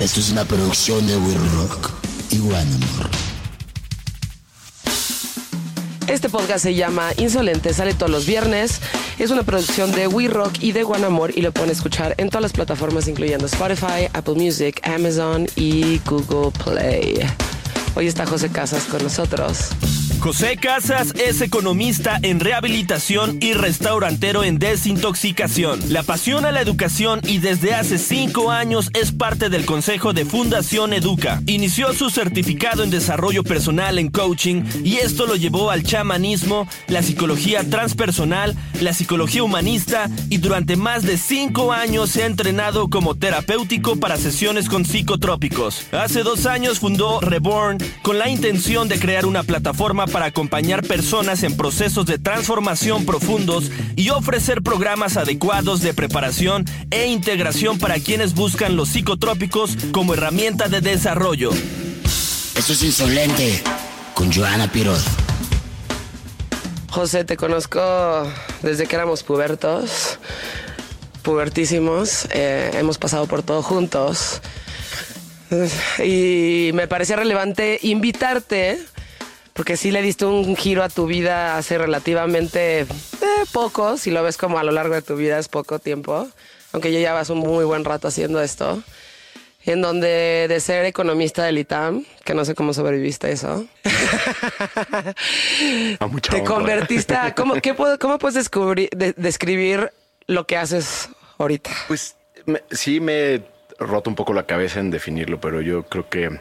Esto es una producción de We Rock y One Amor. Este podcast se llama Insolente, sale todos los viernes. Es una producción de We Rock y de Guanamor y lo pueden escuchar en todas las plataformas, incluyendo Spotify, Apple Music, Amazon y Google Play. Hoy está José Casas con nosotros. José Casas es economista en rehabilitación y restaurantero en desintoxicación. Le apasiona la educación y desde hace cinco años es parte del consejo de Fundación Educa. Inició su certificado en desarrollo personal en coaching y esto lo llevó al chamanismo, la psicología transpersonal, la psicología humanista y durante más de cinco años se ha entrenado como terapéutico para sesiones con psicotrópicos. Hace dos años fundó Reborn con la intención de crear una plataforma para acompañar personas en procesos de transformación profundos y ofrecer programas adecuados de preparación e integración para quienes buscan los psicotrópicos como herramienta de desarrollo. Esto es Insolente con Joana Piroz. José, te conozco desde que éramos pubertos, pubertísimos. eh, hemos pasado por todo juntos. Y me parecía relevante invitarte, porque sí le diste un giro a tu vida hace relativamente eh, poco, si lo ves como a lo largo de tu vida es poco tiempo, aunque ya llevas un muy buen rato haciendo esto, en donde de ser economista del ITAM, que no sé cómo sobreviviste a eso, A mucha te honra. convertiste a... ¿Cómo, qué puedo- cómo puedes descubrir, de- describir lo que haces ahorita? Pues me- sí me he roto un poco la cabeza en definirlo, pero yo creo que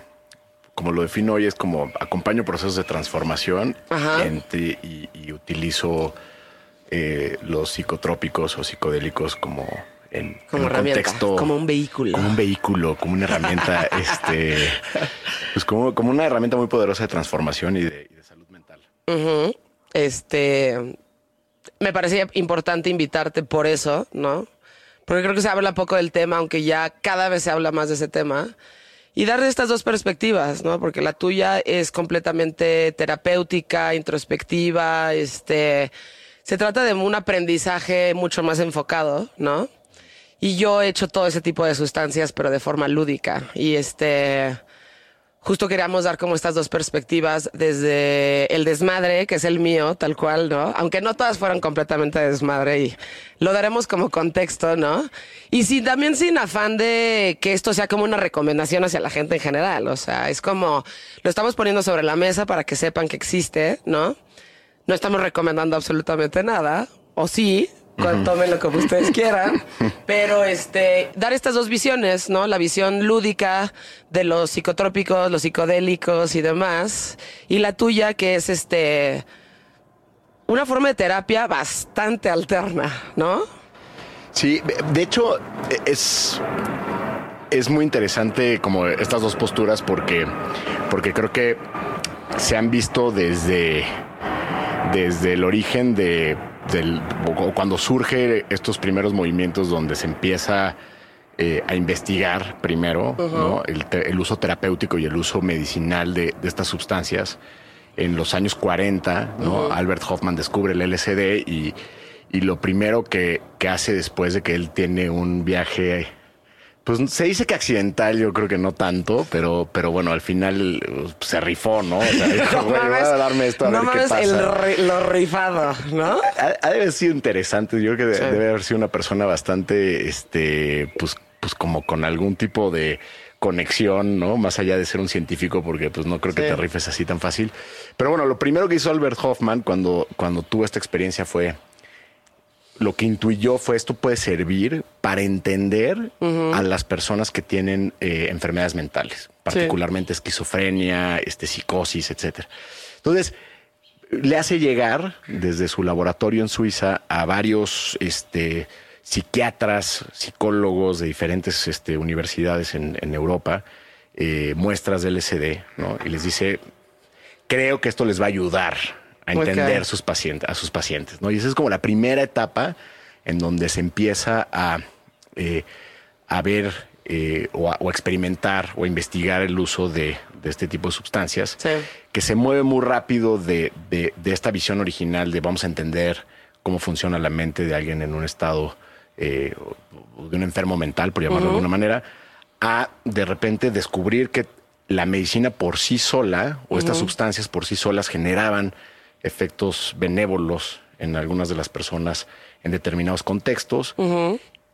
como lo defino hoy es como acompaño procesos de transformación entre- y, y utilizo eh, los psicotrópicos o psicodélicos como en, en Como un contexto como un vehículo. como un vehículo, como una herramienta, este, pues como, como una herramienta muy poderosa de transformación y de, y de salud mental. Este, me parecía importante invitarte por eso, ¿no? Porque creo que se habla poco del tema, aunque ya cada vez se habla más de ese tema. Y darle estas dos perspectivas, ¿no? Porque la tuya es completamente terapéutica, introspectiva, este, se trata de un aprendizaje mucho más enfocado, ¿no? Y yo he hecho todo ese tipo de sustancias, pero de forma lúdica. Y este, justo queríamos dar como estas dos perspectivas desde el desmadre, que es el mío, tal cual, ¿no? Aunque no todas fueron completamente desmadre y lo daremos como contexto, ¿no? Y sí, también sin afán de que esto sea como una recomendación hacia la gente en general, o sea, es como lo estamos poniendo sobre la mesa para que sepan que existe, ¿no? No estamos recomendando absolutamente nada, o sí, tomen lo como ustedes quieran, pero este, dar estas dos visiones, ¿no? La visión lúdica de los psicotrópicos, los psicodélicos y demás, y la tuya que es este, una forma de terapia bastante alterna, ¿no? Sí, de hecho es, es muy interesante como estas dos posturas porque, porque creo que se han visto desde, desde el origen de del, cuando surge estos primeros movimientos donde se empieza eh, a investigar primero ¿no? el, uso terapéutico y el uso medicinal de, de estas sustancias. En los años 40, ¿no? Albert Hoffman descubre el LSD y, y lo primero que, que hace después de que él tiene un viaje, pues se dice que accidental, yo creo que no tanto, pero, pero bueno, al final pues, se rifó, ¿no? O sea, dijo, No "Güey, voy mames, a darme esto a no ver qué mames pasa. el ri- lo rifado, ¿no? Ha, ha de haber sido interesante. Yo creo que Sí. debe haber sido una persona bastante, este, pues, pues como con algún tipo de conexión, ¿no? Más allá de ser un científico, porque pues no creo que Sí. te rifes así tan fácil. Pero bueno, lo primero que hizo Albert Hoffman cuando, cuando tuvo esta experiencia fue lo que intuyó fue esto puede servir para entender a las personas que tienen eh, enfermedades mentales, particularmente esquizofrenia, este, psicosis, etcétera. Entonces, le hace llegar desde su laboratorio en Suiza a varios este, psiquiatras, psicólogos de diferentes este, universidades en, en Europa, eh, muestras del LSD, ¿no? Y les dice, creo que esto les va a ayudar a entender sus pacientes, a sus pacientes, ¿no? Y esa es como la primera etapa en donde se empieza a, eh, a ver eh, o, a, o experimentar o a investigar el uso de, de este tipo de sustancias, Sí. que se mueve muy rápido de, de- de esta visión original de vamos a entender cómo funciona la mente de alguien en un estado eh, de un enfermo mental, por llamarlo de alguna manera, a de repente descubrir que la medicina por sí sola o estas sustancias por sí solas generaban efectos benévolos en algunas de las personas en determinados contextos.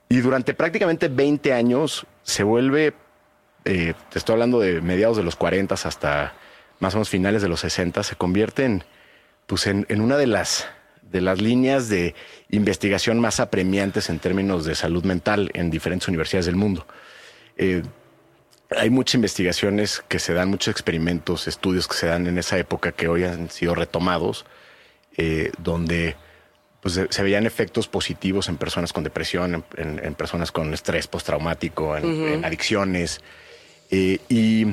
Y durante prácticamente 20 años se vuelve, eh, te estoy hablando de mediados de los 40 hasta más o menos finales de los 60, se convierte en, pues en, en una de las, de las líneas de investigación más apremiantes en términos de salud mental en diferentes universidades del mundo. Eh, hay muchas investigaciones que se dan, muchos experimentos, estudios que se dan en esa época que hoy han sido retomados, eh, donde pues, se- veían efectos positivos en personas con depresión, en, en- en personas con estrés postraumático, en, en adicciones. Eh, y,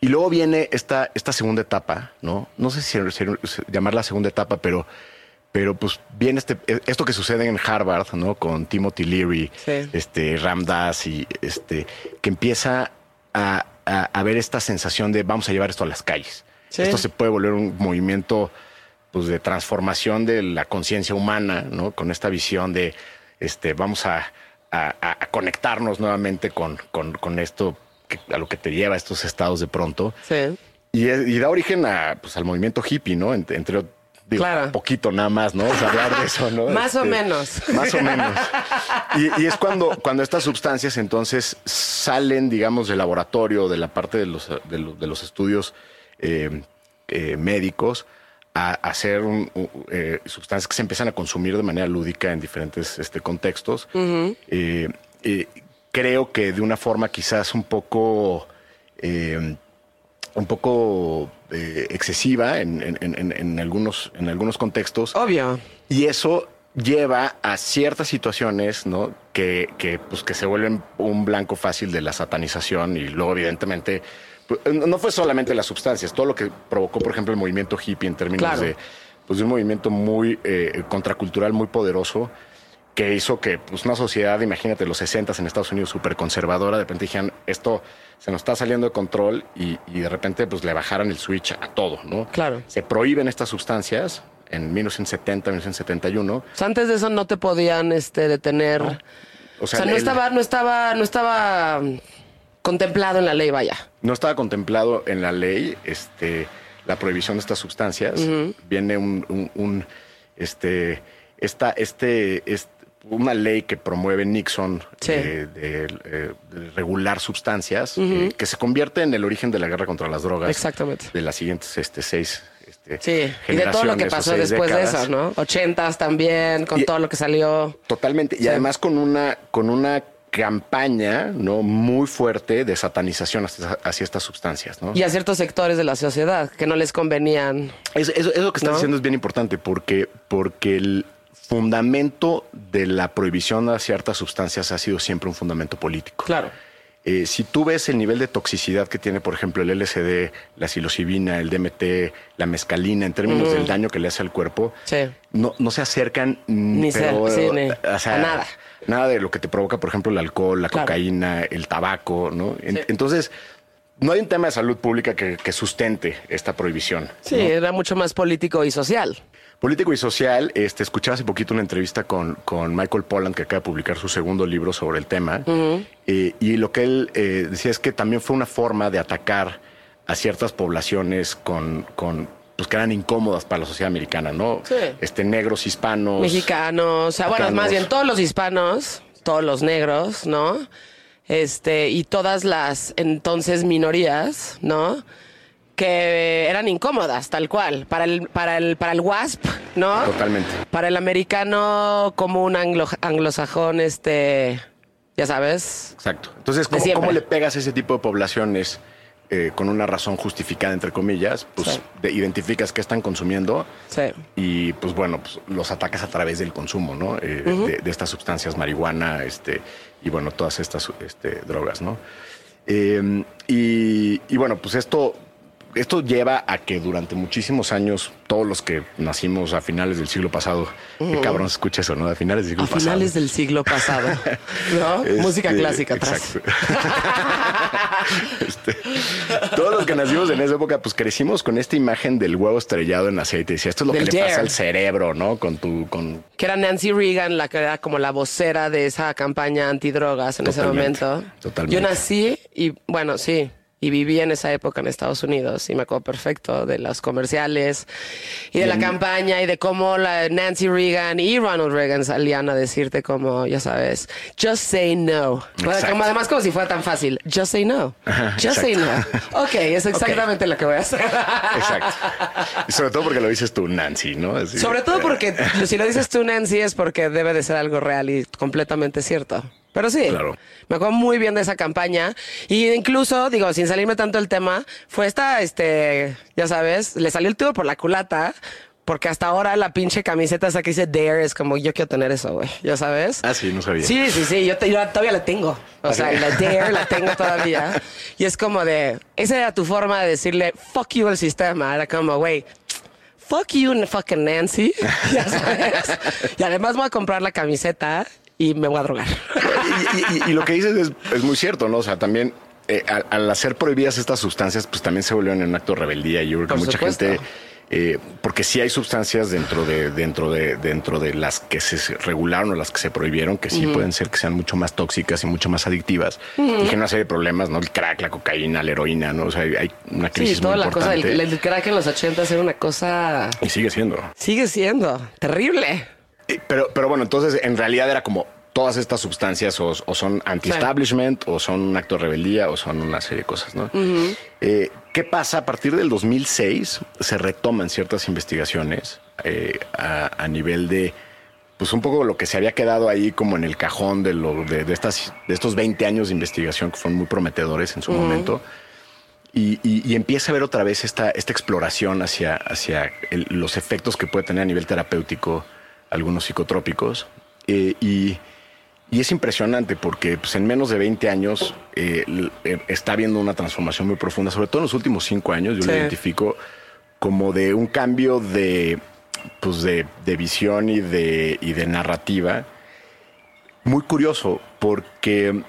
y luego viene esta, esta segunda etapa, ¿no? No sé si, si llamarla segunda etapa, pero, pero pues viene este, esto que sucede en Harvard, ¿no? Con Timothy Leary, Sí. este, Ram Dass y este, que empieza a, a, a ver esta sensación de vamos a llevar esto a las calles. Sí. Esto se puede volver un movimiento pues, de transformación de la conciencia humana, ¿no? Con esta visión de este, vamos a, a- a- a conectarnos nuevamente con, con, con esto que- a lo que te lleva a estos estados de pronto. Sí. Y da origen a, pues, al movimiento hippie, ¿no? Entre, entre digo, Claro. poquito nada más, ¿no? O sea, hablar de eso, ¿no? Más o Este, menos. Más o menos. Y, y es cuando, cuando estas sustancias entonces salen, digamos, del laboratorio, de la parte de los, de los, de los estudios eh, eh, médicos, a, un- un- eh, sustancias que se empiezan a consumir de manera lúdica en diferentes este, contextos. Creo que de una forma quizás un poco... un poco eh, excesiva en, en- en- en algunos, en algunos contextos. Obvio. Y eso lleva a ciertas situaciones, ¿no? Que, que, pues, que se vuelven un blanco fácil de la satanización y luego, evidentemente, pues, no fue solamente las sustancias, todo lo que provocó, por ejemplo, el movimiento hippie en términos Claro. de, pues, de un movimiento muy eh, contracultural, muy poderoso, que hizo que pues, una sociedad, imagínate, los 60 en Estados Unidos, súper conservadora, de repente dijeron, esto se nos está saliendo de control y, y de repente pues, le bajaran el switch a todo, ¿no? Claro. Se prohíben estas sustancias en 1970, 1971. O sea, antes de eso no te podían este, detener. O O sea, sea, no el- estaba, no estaba, no estaba contemplado en la ley, vaya. no estaba contemplado en la ley este, la prohibición de estas sustancias. Viene un, un- un, este, esta, este, est- una ley que promueve Nixon Sí. eh, de, eh, de regular sustancias, eh, que se convierte en el origen de la guerra contra las drogas. Exactamente. De las siguientes este, seis este, Sí, y de todo lo que pasó después de eso, ¿no? Ochentas también, con Y- todo lo que salió. Totalmente. Y Sí. además con una, con una campaña ¿no? muy fuerte de satanización hacia, hacia estas sustancias. ¿no? Y a ciertos sectores de la sociedad que no les convenían. Eso, eso- eso que estás ¿No? diciendo es bien importante porque, porque el fundamento de la prohibición a ciertas sustancias ha sido siempre un fundamento político. Claro. Eh, si tú ves el nivel de toxicidad que tiene, por ejemplo, el LSD, la psilocibina, el DMT, la mescalina, en términos del daño que le hace al cuerpo, Sí. no, no se acercan Ni pero, cer- sí, ni- o sea, a nada. Nada de lo que te provoca, por ejemplo, el alcohol, la Claro. cocaína, el tabaco, ¿no? Sí. Entonces, no hay un tema de salud pública que, que sustente esta prohibición. Sí, era mucho más político y social. Político y social, este, escuché hace poquito una entrevista con, con Michael Pollan, que acaba de publicar su segundo libro sobre el tema. Eh, y lo que él eh, decía es que también fue una forma de atacar a ciertas poblaciones con, con pues, que eran incómodas para la sociedad americana, ¿no? Sí. Este, negros, hispanos. Mexicanos, o sea, bueno, más bien todos los hispanos, todos los negros, ¿no? Este, y todas las entonces minorías, ¿no? Que eran incómodas, tal cual. Para el, para el, para el WASP, ¿no? Totalmente. Para el americano como un anglo, anglosajón, este, ya sabes. Exacto. Entonces, ¿cómo, le pegas a ese tipo de poblaciones eh, con una razón justificada, entre comillas? Pues Sí. de- identificas qué están consumiendo Sí. y, pues bueno, pues, los atacas a través del consumo, ¿no? Eh, de, de estas sustancias, marihuana, este, y bueno, todas estas este, drogas, ¿no? Eh, y, y bueno, pues esto, esto lleva a que durante muchísimos años, todos los que nacimos a finales del siglo pasado, qué cabrón se escucha eso, ¿no? A finales del siglo A pasado. finales del siglo pasado, ¿no? Este, Música clásica atrás. exacto. Este, todos los que nacimos en esa época, pues crecimos con esta imagen del huevo estrellado en aceite. Decía, esto es lo Del que le pasa al cerebro, ¿no? Con tu, con Que era Nancy Reagan, la que era como la vocera de esa campaña antidrogas en Totalmente, ese momento. totalmente. Yo nací y, bueno, sí, y viví en esa época en Estados Unidos y me acuerdo perfecto de los comerciales y de la campaña y de cómo la Nancy Reagan y Ronald Reagan salían a decirte como, ya sabes, just say no. Como, además como si fuera tan fácil, just say no. Just say no. Ok, es exactamente lo que voy a hacer. Exacto. Sobre todo porque lo dices tú, Nancy, ¿no? Así, Sobre todo eh, porque si lo dices tú, Nancy, es porque debe de ser algo real y completamente cierto. Pero sí, Claro. me acuerdo muy bien de esa campaña. Y incluso, digo, sin salirme tanto del tema, fue esta, este, ya sabes, le salió el tiro por la culata. Porque hasta ahora la pinche camiseta esa que dice Dare es como yo quiero tener eso, güey. ¿Ya sabes? Ah, sí, no sabía. Sí, sí, sí, yo, te- yo todavía la tengo. O sea, la Dare la tengo todavía. Y es como de, esa era tu forma de decirle, fuck you al sistema. Era como, güey, fuck you fucking Nancy. Ya sabes. Y además voy a comprar la camiseta y me voy a drogar. Y, y- y lo que dices es, es muy cierto, ¿no? O sea, también eh, al, al hacer prohibidas estas sustancias, pues también se volvieron en un acto de rebeldía. Yo creo que Por mucha supuesto. gente, eh, porque sí hay sustancias dentro de, dentro de, dentro de las que se regularon o las que se prohibieron, que sí pueden ser que sean mucho más tóxicas y mucho más adictivas. Y generan una serie de problemas, ¿no? El crack, la cocaína, la heroína, ¿no? O sea, hay, una crisis Sí, toda muy la cosa, importante. el, el crack en los 80 era una cosa, Y sigue siendo. sigue siendo terrible. Pero, pero bueno, entonces en realidad era como todas estas sustancias o, o son anti-establishment o son un acto de rebeldía o son una serie de cosas, ¿no? Eh, ¿Qué pasa? A partir del 2006 se retoman ciertas investigaciones eh, a, a nivel de, pues un poco lo que se había quedado ahí como en el cajón de, lo, de, de estas, de estos 20 años de investigación que fueron muy prometedores en su momento. Y, y- y empieza a ver otra vez esta, esta exploración hacia, hacia el- los efectos que puede tener a nivel terapéutico algunos psicotrópicos. Eh, y, y es impresionante porque pues, en menos de 20 años eh, eh, está habiendo una transformación muy profunda, sobre todo en los últimos cinco años. Yo lo identifico como de un cambio de, pues, de, de visión y de, y de narrativa. Muy curioso porque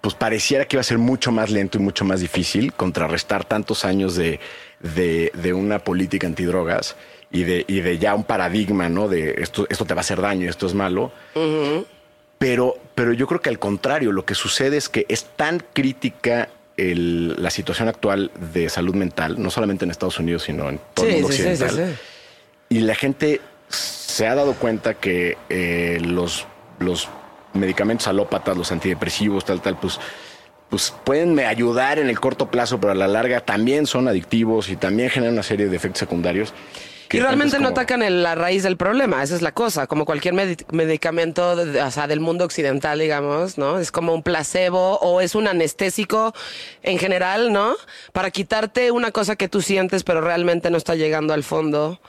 pues pareciera que iba a ser mucho más lento y mucho más difícil contrarrestar tantos años de, de, de una política antidrogas y de, y de ya un paradigma, ¿no? De esto, esto te va a hacer daño, esto es malo. Pero, pero yo creo que al contrario, lo que sucede es que es tan crítica el- la situación actual de salud mental, no solamente en Estados Unidos, sino en todo el mundo sí, sí, sí, occidental. sí. Y la gente se ha dado cuenta que eh, los, los medicamentos alópatas, los antidepresivos, tal, tal, pues, pues pueden me ayudar en el corto plazo, pero a la larga también son adictivos y también generan una serie de efectos secundarios. Y realmente no atacan el- la raíz del problema, esa es la cosa. Como cualquier medi- medicamento de- o sea, del mundo occidental, digamos, ¿no? Es como un placebo o es un anestésico en general, ¿no? Para quitarte una cosa que tú sientes, pero realmente no está llegando al fondo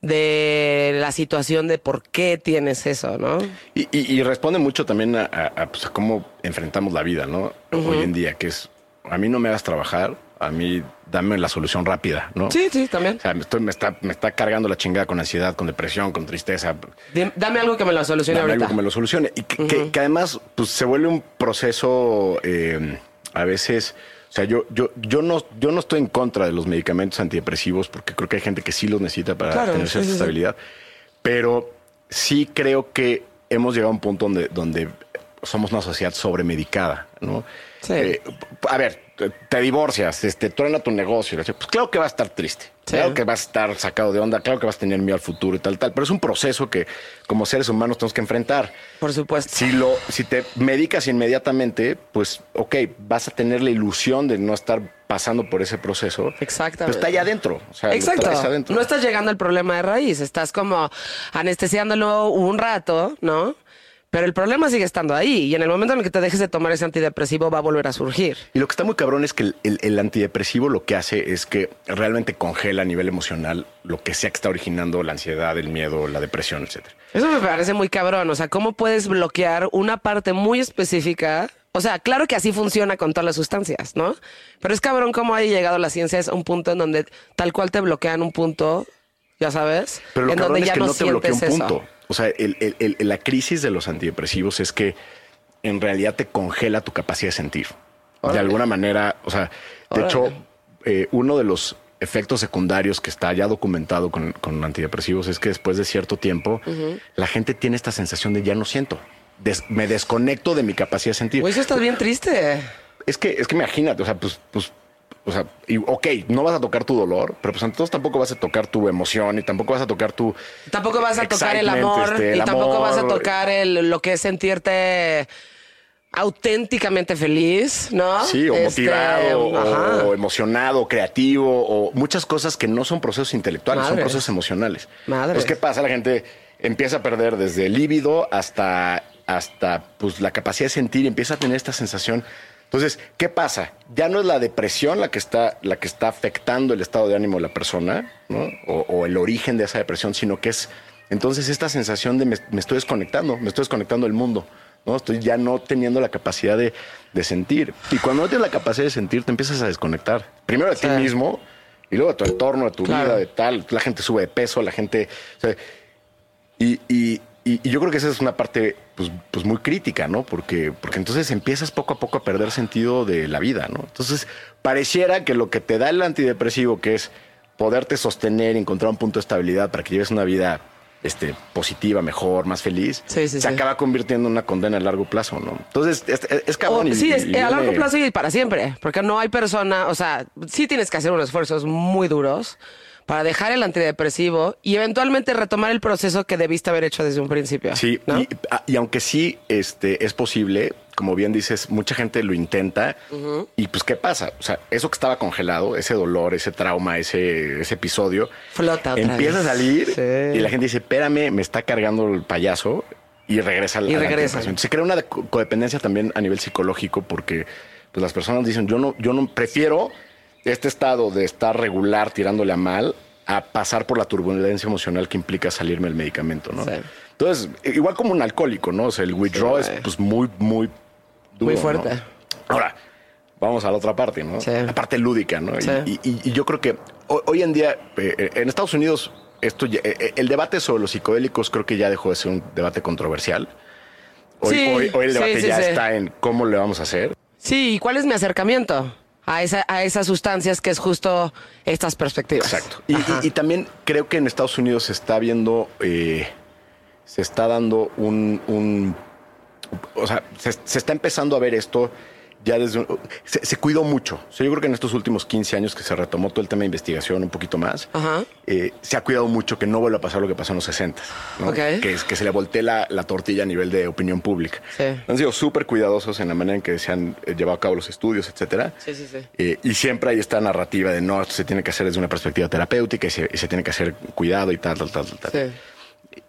de la situación de por qué tienes eso, ¿no? Y, y- y responde mucho también a, a- a, pues, a cómo enfrentamos la vida, ¿no? Hoy en día, que es, a mí no me hagas trabajar, a mí dame la solución rápida, ¿no? Sí, sí, también. O sea, me, estoy, me, está, me está cargando la chingada con ansiedad, con depresión, con tristeza. Dame algo que me lo solucione Dame algo que me lo solucione. Y que, que- que además pues, se vuelve un proceso eh, a veces. O sea, yo, yo, yo, no, yo no estoy en contra de los medicamentos antidepresivos porque creo que hay gente que sí los necesita para Claro, tener cierta sí, sí. estabilidad. Pero sí creo que hemos llegado a un punto donde, donde somos una sociedad sobremedicada, ¿no? Sí. Eh, a ver, te, te divorcias, este, truena tu negocio. Pues claro que va a estar triste. Sí. Claro que vas a estar sacado de onda, claro que vas a tener miedo al futuro y tal, tal. Pero es un proceso que como seres humanos tenemos que enfrentar. Por supuesto. Si lo, si te medicas inmediatamente, pues ok, vas a tener la ilusión de no estar pasando por ese proceso. Exactamente. Pero está allá adentro. O sea, Exacto. adentro. No estás llegando al problema de raíz, estás como anestesiándolo un rato, ¿no? Pero el problema sigue estando ahí y en el momento en el que te dejes de tomar ese antidepresivo va a volver a surgir. Y lo que está muy cabrón es que el, el- el antidepresivo lo que hace es que realmente congela a nivel emocional lo que sea que está originando la ansiedad, el miedo, la depresión, etcétera. Eso me parece muy cabrón, o sea, ¿cómo puedes bloquear una parte muy específica? O sea, claro que así funciona con todas las sustancias, ¿no? Pero es cabrón cómo ha llegado la ciencia a un punto en donde tal cual te bloquean un punto, ya sabes, Pero lo en donde es ya que no, no te bloquea un sientes eso. O sea, el- el- el- la crisis de los antidepresivos es que en realidad te congela tu capacidad de sentir. De alguna manera, o sea, de Órale. hecho, eh, uno de los efectos secundarios que está ya documentado con, con antidepresivos es que después de cierto tiempo la gente tiene esta sensación de ya no siento. Des- me desconecto de mi capacidad de sentir. Güey, eso estás bien triste. Es que, es que imagínate, o sea, pues, pues, o sea, y, ok, no vas a tocar tu dolor, pero pues entonces tampoco vas a tocar tu emoción y tampoco vas a tocar tu... Tampoco vas a tocar el amor este, el y tampoco amor. vas a tocar el, lo que es sentirte auténticamente feliz, ¿no? Sí, o Este, motivado, ajá. o emocionado, creativo, o muchas cosas que no son procesos intelectuales, son procesos emocionales. Madres. Pues, ¿qué pasa? La gente empieza a perder desde el líbido hasta, hasta pues, la capacidad de sentir, empieza a tener esta sensación. Entonces, ¿qué pasa? Ya no es la depresión la que está, la que está afectando el estado de ánimo de la persona, ¿no? o, o el origen de esa depresión, sino que es entonces esta sensación de me, me estoy desconectando, me estoy desconectando del mundo. ¿no? Estoy ya no teniendo la capacidad de, de sentir. Y cuando no tienes la capacidad de sentir, te empiezas a desconectar. Primero de ti mismo y luego de tu entorno, de tu Claro. vida, de tal. La gente sube de peso, la gente. o sea, y, y- y- y yo creo que esa es una parte pues, pues muy crítica, ¿no? Porque, porque entonces empiezas poco a poco a perder sentido de la vida, ¿no? Entonces, pareciera que lo que te da el antidepresivo, que es poderte sostener, encontrar un punto de estabilidad para que lleves una vida este, positiva, mejor, más feliz, Sí, sí, se sí. acaba convirtiendo en una condena a largo plazo, ¿no? Entonces, es, es, es cabrón. O- y- sí, es y a largo viene- plazo y para siempre, porque no hay persona, o sea, sí tienes que hacer unos esfuerzos muy duros para dejar el antidepresivo y eventualmente retomar el proceso que debiste haber hecho desde un principio. Sí, ¿no? y, a- y aunque sí este, es posible, como bien dices, mucha gente lo intenta. Y pues, ¿qué pasa? O sea, eso que estaba congelado, ese dolor, ese trauma, ese, ese episodio, Flota otra empieza vez. a salir Sí. y la gente dice, espérame, me está cargando el payaso y regresa Y a la regresa. antidepresión. Se crea una co- codependencia también a nivel psicológico porque pues, las personas dicen, yo no, yo no prefiero este estado de estar regular tirándole a mal a pasar por la turbulencia emocional que implica salirme el medicamento, ¿no? Sí. Entonces, igual como un alcohólico, ¿no? O sea, el withdraw es pues muy, muy duro, Muy fuerte. ¿no? Ahora, vamos a la otra parte, ¿no? Sí. La parte lúdica, ¿no? Y- Sí. Y, yo creo que hoy, en día, eh, eh, en Estados Unidos, esto ya- eh, el debate sobre los psicodélicos creo que ya dejó de ser un debate controversial. Hoy, Sí, hoy, hoy el debate ya está en cómo le vamos a hacer. Sí, ¿y cuál es mi acercamiento a, esa, a esas sustancias que es justo estas perspectivas? Exacto. Y, Ajá. y- y también creo que en Estados Unidos se está viendo, eh, se está dando un, un- o sea, se, se está empezando a ver esto ya desde, un- se, se cuidó mucho. O sea, yo creo que en estos últimos 15 años que se retomó todo el tema de investigación un poquito más, Ajá. eh, se ha cuidado mucho que no vuelva a pasar lo que pasó en los 60, ¿no? Que, se le voltee la, la tortilla a nivel de opinión pública. Sí. Han sido súper cuidadosos en la manera en que se han eh, llevado a cabo los estudios, etcétera. Sí, sí, sí. Eh, y siempre hay esta narrativa de no, esto se tiene que hacer desde una perspectiva terapéutica y se, y se tiene que hacer cuidado y tal, tal, tal, tal.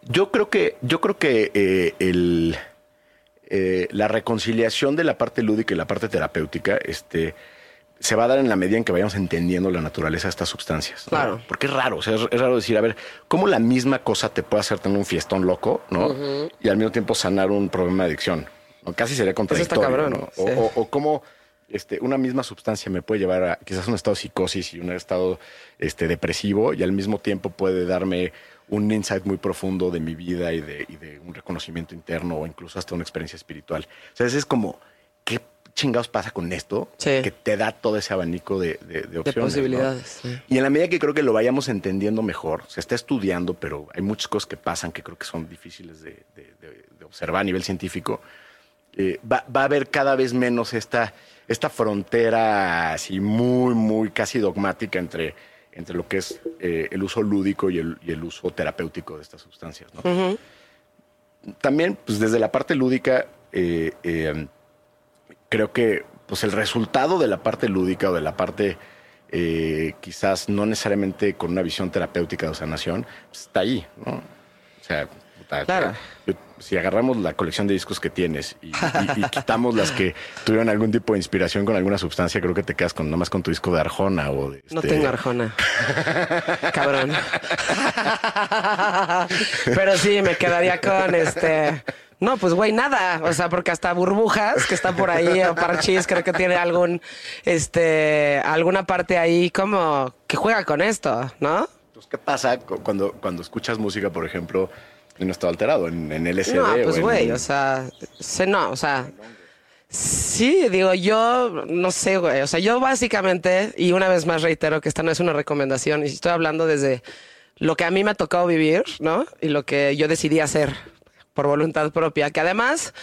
Yo creo que, yo creo que eh, el, eh, la reconciliación de la parte lúdica y la parte terapéutica, este, se va a dar en la medida en que vayamos entendiendo la naturaleza de estas sustancias. ¿no? Claro. Porque es raro, o sea, es, es raro decir, a ver, ¿cómo la misma cosa te puede hacer tener un fiestón loco, ¿no? Y al mismo tiempo sanar un problema de adicción. ¿no? Casi sería contradictorio. cabrón, ¿no? O, sí. o- o cómo este, una misma sustancia me puede llevar a quizás un estado de psicosis y un estado este, depresivo y al mismo tiempo puede darme un insight muy profundo de mi vida y de, y de un reconocimiento interno o incluso hasta una experiencia espiritual. O sea, es como, ¿qué chingados pasa con esto? Sí. Que te da todo ese abanico de, de, de opciones. ¿no? posibilidades, sí. Y en la medida que creo que lo vayamos entendiendo mejor, se está estudiando, pero hay muchas cosas que pasan que creo que son difíciles de, de- de- de observar a nivel científico. eh, va, va a haber cada vez menos esta, esta frontera así muy, muy casi dogmática entre, entre lo que es eh, el uso lúdico y el, y el uso terapéutico de estas sustancias. ¿no? También, pues desde la parte lúdica, eh, eh, creo que pues el resultado de la parte lúdica o de la parte quizás no necesariamente con una visión terapéutica de sanación, pues, está ahí, ¿no? O sea, Claro. yo- si agarramos la colección de discos que tienes y, y- y quitamos las que tuvieron algún tipo de inspiración con alguna sustancia, creo que te quedas con nada más con tu disco de Arjona o de No este- tengo arjona. Cabrón. Pero sí, me quedaría con este. No, pues güey, nada. O sea, porque hasta burbujas que está por ahí, o parchís, creo que tiene algún, este, alguna parte ahí como que juega con esto, ¿no? Entonces, ¿qué pasa cu- cuando, cuando escuchas música, por ejemplo, en un estado alterado, en, en LSD? No, o pues en- güey, o sea, se, no, o sea, Sí, digo, yo no sé, güey. O sea, yo básicamente, y una vez más reitero que esta no es una recomendación, y estoy hablando desde lo que a mí me ha tocado vivir, ¿no? Y lo que yo decidí hacer por voluntad propia, que además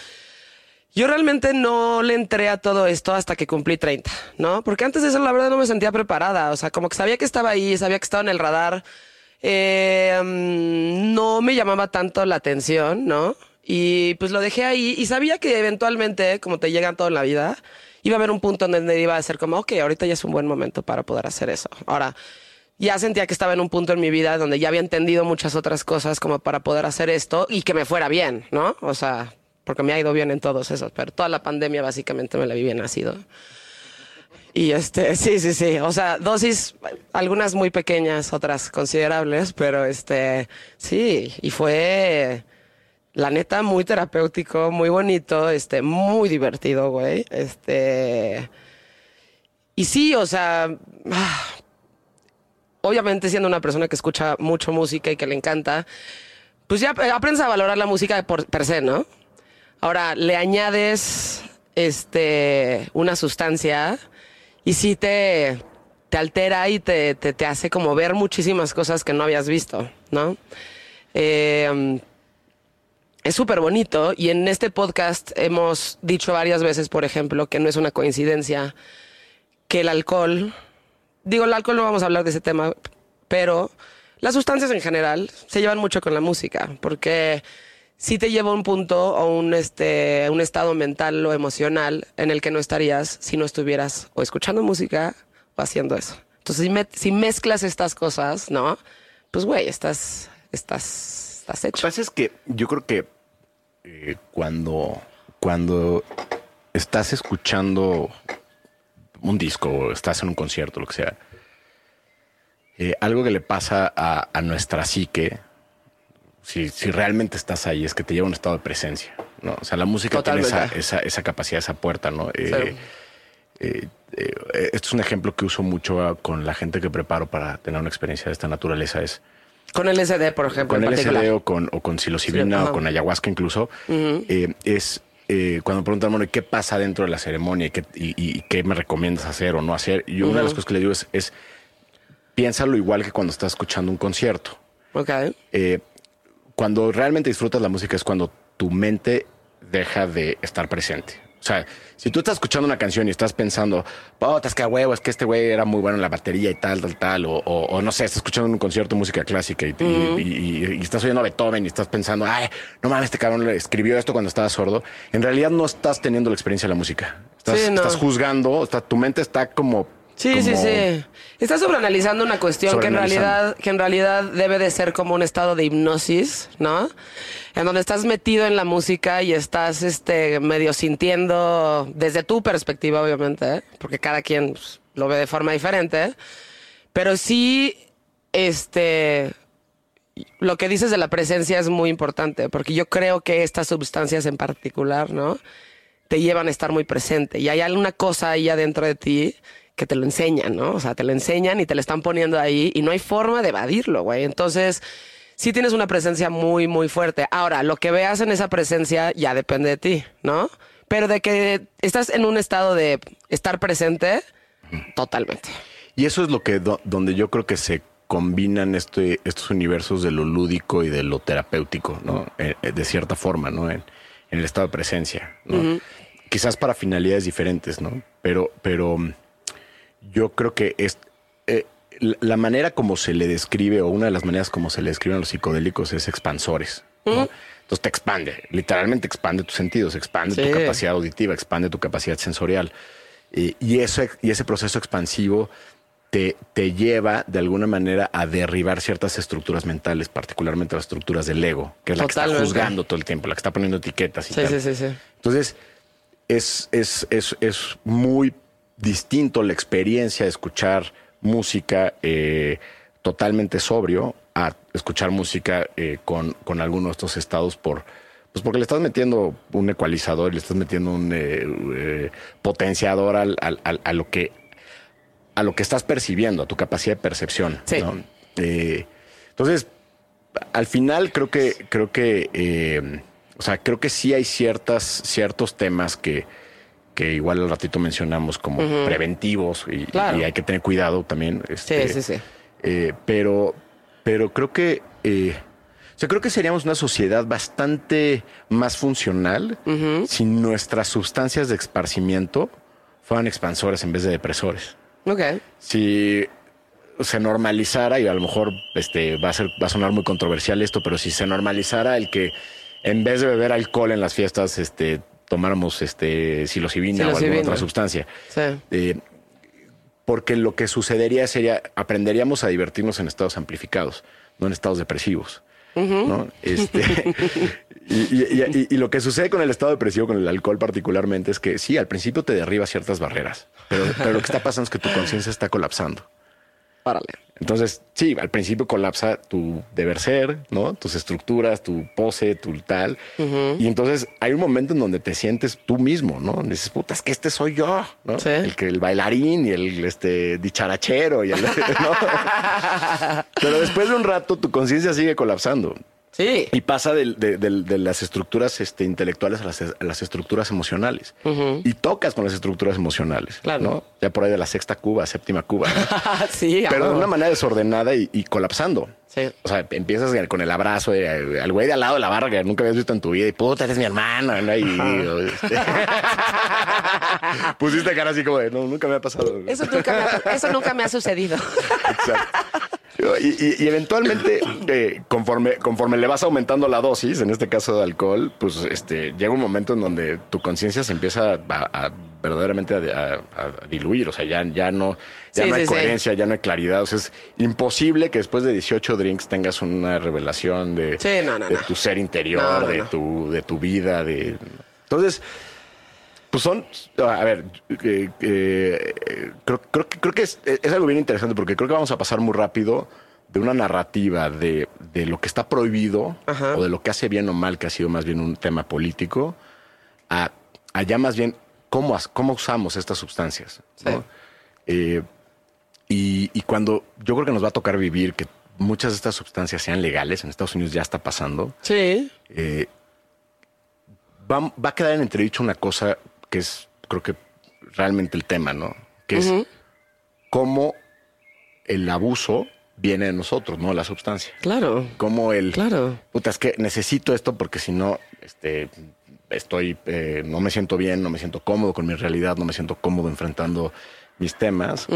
yo realmente no le entré a todo esto hasta que cumplí 30, ¿no? Porque antes de eso la verdad no me sentía preparada, o sea, como que sabía que estaba ahí, sabía que estaba en el radar, mm, no me llamaba tanto la atención, ¿no? Y pues lo dejé ahí y sabía que eventualmente, como te llegan todo en la vida, iba a haber un punto en donde iba a ser como, ok, ahorita ya es un buen momento para poder hacer eso. Ahora, ya sentía que estaba en un punto en mi vida donde ya había entendido muchas otras cosas como para poder hacer esto y que me fuera bien, ¿no? O sea, porque me ha ido bien en todos esos, pero toda la pandemia básicamente me la viví en nacido. Y este, sí, sí, sí. O sea, dosis, algunas muy pequeñas, otras considerables, pero este, sí, y fue la neta, muy terapéutico, muy bonito, este, muy divertido, güey. Este. Y sí, o sea. obviamente, siendo una persona que escucha mucho música y que le encanta, pues ya aprendes a valorar la música por per se, ¿no? Ahora, le añades este una sustancia y sí te, te altera y te, te, te hace como ver muchísimas cosas que no habías visto, ¿no? Eh, es súper bonito y en este podcast hemos dicho varias veces, por ejemplo, que no es una coincidencia que el alcohol, digo, el alcohol no vamos a hablar de ese tema, pero las sustancias en general se llevan mucho con la música, porque sí te lleva a un punto o un, este, un estado mental o emocional en el que no estarías si no estuvieras o escuchando música o haciendo eso. Entonces, si, me- si mezclas estas cosas, ¿no? Pues, güey, estás, estás, estás Lo que hecho. pasa es que yo creo que eh, cuando, cuando estás escuchando un disco o estás en un concierto, lo que sea, eh, algo que le pasa a, a nuestra psique, si, si realmente estás ahí, es que te lleva a un estado de presencia. ¿no? O sea, la música tiene esa, esa, esa capacidad, esa puerta, ¿no? Eh, eh, eh, esto es un ejemplo que uso mucho ah, con la gente que preparo para tener una experiencia de esta naturaleza. Es Con el SD, por ejemplo, con LSD particular. o con, o con psilocibina Sí, o con ayahuasca incluso, es eh, cuando preguntan, bueno, ¿y ¿qué pasa dentro de la ceremonia y qué, y- y qué me recomiendas hacer o no hacer? Y una de las cosas que le digo es, es piénsalo igual que cuando estás escuchando un concierto. Ok. Eh, cuando realmente disfrutas la música es cuando tu mente deja de estar presente. O sea, si tú estás escuchando una canción y estás pensando, putas, que a huevo, es que este güey era muy bueno en la batería y tal, tal, tal, o, o- o no sé, estás escuchando un concierto de música clásica y, y- y- y estás oyendo a Beethoven y estás pensando, ay, no mames, este cabrón le escribió esto cuando estaba sordo. En realidad no estás teniendo la experiencia de la música. Estás, Sí, no. estás juzgando, está- tu mente está como... Sí, sí, como- sí. Estás sobreanalizando una cuestión que en realidad, que en realidad debe de ser como un estado de hipnosis, ¿no? En donde estás metido en la música y estás este medio sintiendo desde tu perspectiva, obviamente, ¿eh? porque cada quien pues, lo ve de forma diferente. Pero sí, este, lo que dices de la presencia es muy importante, porque yo creo que estas sustancias en particular, ¿no? Te llevan a estar muy presente. Y hay alguna cosa ahí adentro de ti que te lo enseñan, ¿no? O sea, te lo enseñan y te lo están poniendo ahí y no hay forma de evadirlo, güey. Entonces, sí tienes una presencia muy, muy fuerte. Ahora, lo que veas en esa presencia ya depende de ti, ¿no? Pero de que estás en un estado de estar presente, totalmente. Y eso es lo que do- donde yo creo que se combinan este, estos universos de lo lúdico y de lo terapéutico, ¿no? Eh, eh, de cierta forma, ¿no? En, en el estado de presencia, ¿no? Quizás para finalidades diferentes, ¿no? Pero, pero yo creo que es eh, la manera como se le describe o una de las maneras como se le describen a los psicodélicos es expansores. ¿no? Entonces te expande, literalmente expande tus sentidos, expande Sí. tu capacidad auditiva, expande tu capacidad sensorial. Y, y eso, y ese proceso expansivo te, te lleva de alguna manera a derribar ciertas estructuras mentales, particularmente las estructuras del ego, que es la que está juzgando todo el tiempo, la que está poniendo etiquetas y Sí, tal. sí, sí, sí. Entonces, es, es, es, es muy distinto la experiencia de escuchar música eh, totalmente sobrio a escuchar música eh, con, con alguno de estos estados por... Pues porque le estás metiendo un ecualizador, le estás metiendo un eh, eh, potenciador al, al- al- a lo que a lo que estás percibiendo, a tu capacidad de percepción. Sí. ¿no? Eh, entonces, al final creo que, creo que, eh, o sea, creo que sí hay ciertas, ciertos temas que, que igual al ratito mencionamos como preventivos y, Claro. y hay que tener cuidado también. este, sí, sí. eh, pero, pero creo que, eh, o sea, creo que seríamos una sociedad bastante más funcional si nuestras sustancias de esparcimiento fueran expansores en vez de depresores. Ok. Si se normalizara, y a lo mejor este, va, a ser, va a sonar muy controversial esto, pero si se normalizara el que en vez de beber alcohol en las fiestas, este, tomáramos este, psilocibina o alguna otra sustancia. Sí. Eh, porque lo que sucedería sería, aprenderíamos a divertirnos en estados amplificados, no en estados depresivos. ¿no? Este, y, y- y- y lo que sucede con el estado depresivo, con el alcohol particularmente, es que sí, al principio te derriba ciertas barreras, pero, pero lo que está pasando es que tu conciencia está colapsando. Párale. Entonces, sí, al principio colapsa tu deber ser, ¿no? Tus estructuras, tu pose, tu tal. Y entonces hay un momento en donde te sientes tú mismo, ¿no? Dices, puta, es que este soy yo, ¿no? Sí. El que el bailarín y el este dicharachero y el, ¿no? Pero después de un rato tu conciencia sigue colapsando. Sí. Y pasa de, las estructuras este, intelectuales a las, a las estructuras emocionales. Y tocas con las estructuras emocionales. Claro. ¿no? Ya por ahí de la sexta cuba, séptima cuba. ¿no? sí, pero de una manera desordenada y, y colapsando. Sí. O sea, empiezas con el abrazo eh, al güey de al lado de la barra que nunca habías visto en tu vida y puta, eres mi hermano. ¿no? Y, este, pusiste cara así como de, no, nunca me ha pasado. Eso nunca me ha, eso nunca me ha sucedido. Exacto. Y, y- y eventualmente, eh, conforme, conforme le vas aumentando la dosis, en este caso de alcohol, pues este, llega un momento en donde tu conciencia se empieza a, a- verdaderamente a, a- a diluir. O sea, ya, ya no, ya Sí, no hay sí, sí. coherencia, ya no hay claridad. O sea, es imposible que después de 18 drinks tengas una revelación de, Sí, no, no, de no. tu ser interior, de. Tu, de tu vida. de Entonces, pues son, a ver, eh, eh, creo, creo que, creo que es, es algo bien interesante porque creo que vamos a pasar muy rápido de una narrativa de, de lo que está prohibido Ajá. o de lo que hace bien o mal, que ha sido más bien un tema político, a, a ya más bien cómo, cómo usamos estas sustancias. ¿no? Eh, y, y cuando yo creo que nos va a tocar vivir que muchas de estas sustancias sean legales, en Estados Unidos ya está pasando, Sí. eh, va, va a quedar en entredicho una cosa que es, creo que realmente el tema, ¿no? Que es cómo el abuso viene de nosotros, no la sustancia. Claro. Cómo el, Claro. puta, es que necesito esto porque si no, este, estoy, eh, no me siento bien, no me siento cómodo con mi realidad, no me siento cómodo enfrentando mis temas.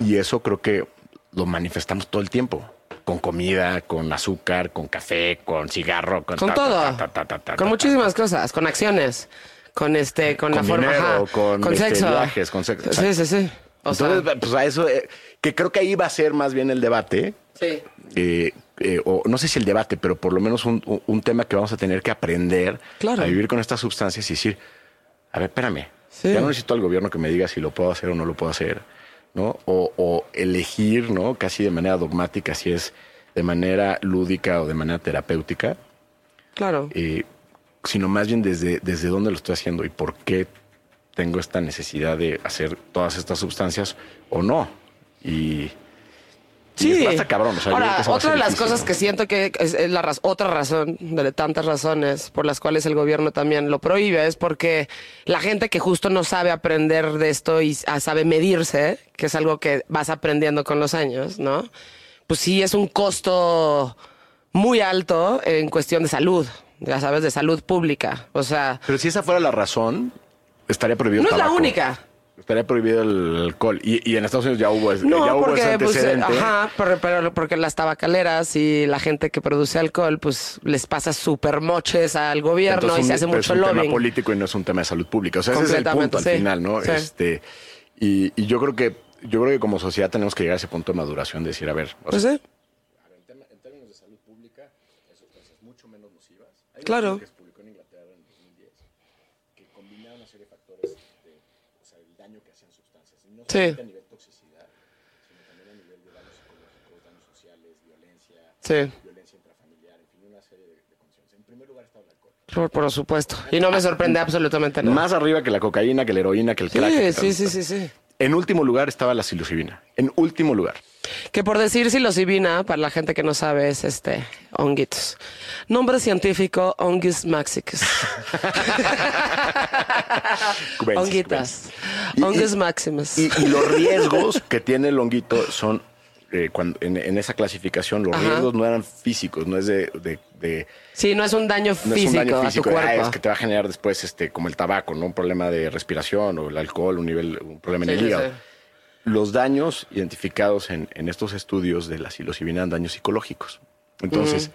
Y eso creo que lo manifestamos todo el tiempo. Con comida, con azúcar, con café, con cigarro, con, Con ta, ta, todo. ta, ta, Con muchísimas cosas. Con acciones. Con este, con, Con la forma. dinero, ajá, con, este, sexo. viajes, con sexo. Sí, sí, sí. O Entonces, sea, pues a eso, eh, que creo que ahí va a ser más bien el debate. sí. eh, eh, o no sé si el debate, pero por lo menos un, un- un tema que vamos a tener que aprender Claro. a vivir con estas sustancias y decir, a ver, espérame, Sí. ya no necesito al gobierno que me diga si lo puedo hacer o no lo puedo hacer, ¿no? O, o elegir, ¿no? Casi de manera dogmática, si es de manera lúdica o de manera terapéutica, Claro. eh, sino más bien desde, desde dónde lo estoy haciendo y por qué tengo esta necesidad de hacer todas estas sustancias o no. Y, Sí. está cabrón. o sea, Ahora, otra de las difícil, cosas ¿no? que siento que es, es la raz- otra razón, de tantas razones por las cuales el gobierno también lo prohíbe, es porque la gente que justo no sabe aprender de esto y sabe medirse, que es algo que vas aprendiendo con los años, ¿no? Pues sí es un costo muy alto en cuestión de salud, ya sabes, de salud pública. O sea, Pero si esa fuera la razón, estaría prohibido no el es la tabaco. única. Estaría prohibido el alcohol. Y, y en Estados Unidos ya hubo, No, ya hubo porque, ese pues, antecedente. ajá, pero, pero porque las tabacaleras y la gente que produce alcohol, pues les pasa súper moches al gobierno Entonces, y se hace mucho es un tema político y no es un tema de salud pública. O sea, ese es el punto al sí, final, ¿no? sí. Este, y, y yo creo que yo creo que como sociedad tenemos que llegar a ese punto de maduración de decir, a ver, o Pues sea, sí. Claro. que se publicó en Inglaterra en 2010, que combinaba una serie de factores de, o sea, el daño que hacían sustancias. Y no Sí. solamente a nivel toxicidad, sino también a nivel de daños psicológicos, daños sociales, violencia, Sí, violencia intrafamiliar, en fin, una serie de, de condiciones. En primer lugar está el alcohol. por, por supuesto. Y no me sorprende absolutamente nada. Más arriba que la cocaína, que la heroína, que el crack. sí, sí, sí, sí, sí. En último lugar estaba la psilocibina. En último lugar. Que por decir psilocibina, para la gente que no sabe, es este honguitos. Nombre científico, Hongus maxicus. Honguitas. Hongus maximus. Y, y los riesgos que tiene el honguito son, eh, cuando, en, en esa clasificación, los Ajá. riesgos no eran físicos, no es de... de- de- sí, no es un daño no físico, es un daño a físico, tu de, "Ah, cuerpo. es que te va a generar después, este, como el tabaco, ¿no? Un problema de respiración o el alcohol, un nivel, un problema Sí, en el sí, hígado. sí. Los daños identificados en, en estos estudios de la psilocibina eran daños psicológicos. Entonces,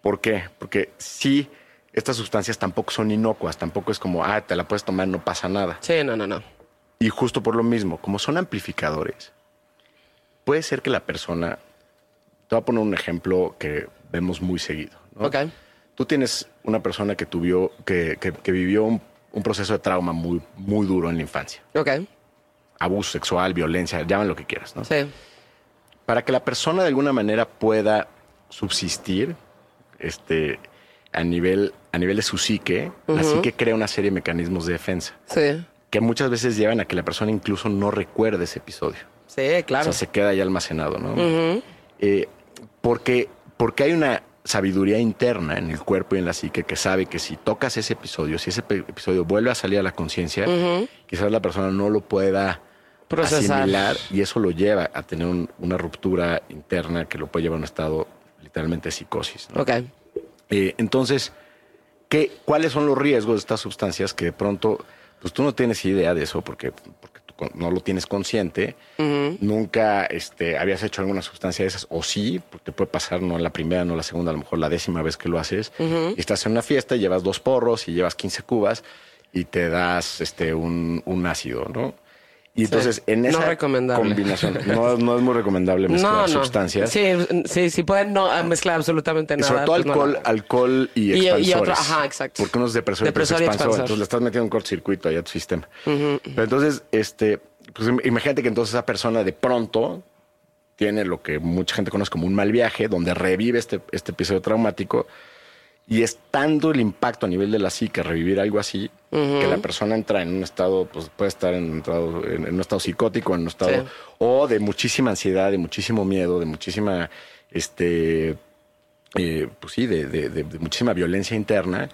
¿por qué? Porque sí, estas sustancias tampoco son inocuas, tampoco es como, ah, te la puedes tomar, no pasa nada. Sí, no, no, no. Y justo por lo mismo, como son amplificadores, puede ser que la persona, te voy a poner un ejemplo que vemos muy seguido. ¿no? Ok. Tú tienes una persona que, tuvió, que, que- que vivió un, un proceso de trauma muy, muy duro en la infancia. Ok. Abuso sexual, violencia, llaman lo que quieras. ¿no? Sí. Para que la persona de alguna manera pueda subsistir este, a, nivel, a nivel de su psique, la psique crea una serie de mecanismos de defensa Sí. que muchas veces llevan a que la persona incluso no recuerde ese episodio. Sí, claro. O sea, se queda ahí almacenado, ¿no? Eh, porque, porque hay una sabiduría interna en el cuerpo y en la psique que sabe que si tocas ese episodio, si ese episodio vuelve a salir a la conciencia, quizás la persona no lo pueda Procesar. asimilar y eso lo lleva a tener un- una ruptura interna que lo puede llevar a un estado literalmente de psicosis. ¿no? Ok. Eh, entonces, ¿qué, ¿cuáles son los riesgos de estas sustancias que de pronto, pues tú no tienes idea de eso porque, porque tú no lo tienes consciente? Nunca este, habías hecho alguna sustancia de esas, o sí, porque te puede pasar no la primera, no la segunda, a lo mejor la décima vez que lo haces. Y estás en una fiesta y llevas dos porros y llevas 15 cubas y te das este, un, un ácido, ¿no? Y entonces, en esa combinación, no, no es muy recomendable mezclar No, sustancias. Sí, sí, sí pueden no ah, mezclar absolutamente Y nada. sobre todo pues alcohol, alcohol y Y- y expansores. otro- ajá, exacto. Porque uno es depresor, y Depresor y expansor. Entonces le estás metiendo un cortocircuito ahí a tu sistema. Pero entonces, este, pues im- imagínate que entonces esa persona de pronto tiene lo que mucha gente conoce como un mal viaje, donde revive este, este episodio traumático. Y estando el impacto a nivel de la psique, revivir algo así, que la persona entra en un estado, pues puede estar en un estado, en, en un estado psicótico, en un estado, Sí. o de muchísima ansiedad, de muchísimo miedo, de muchísima, este, eh, pues sí, de, de- de- de muchísima violencia interna,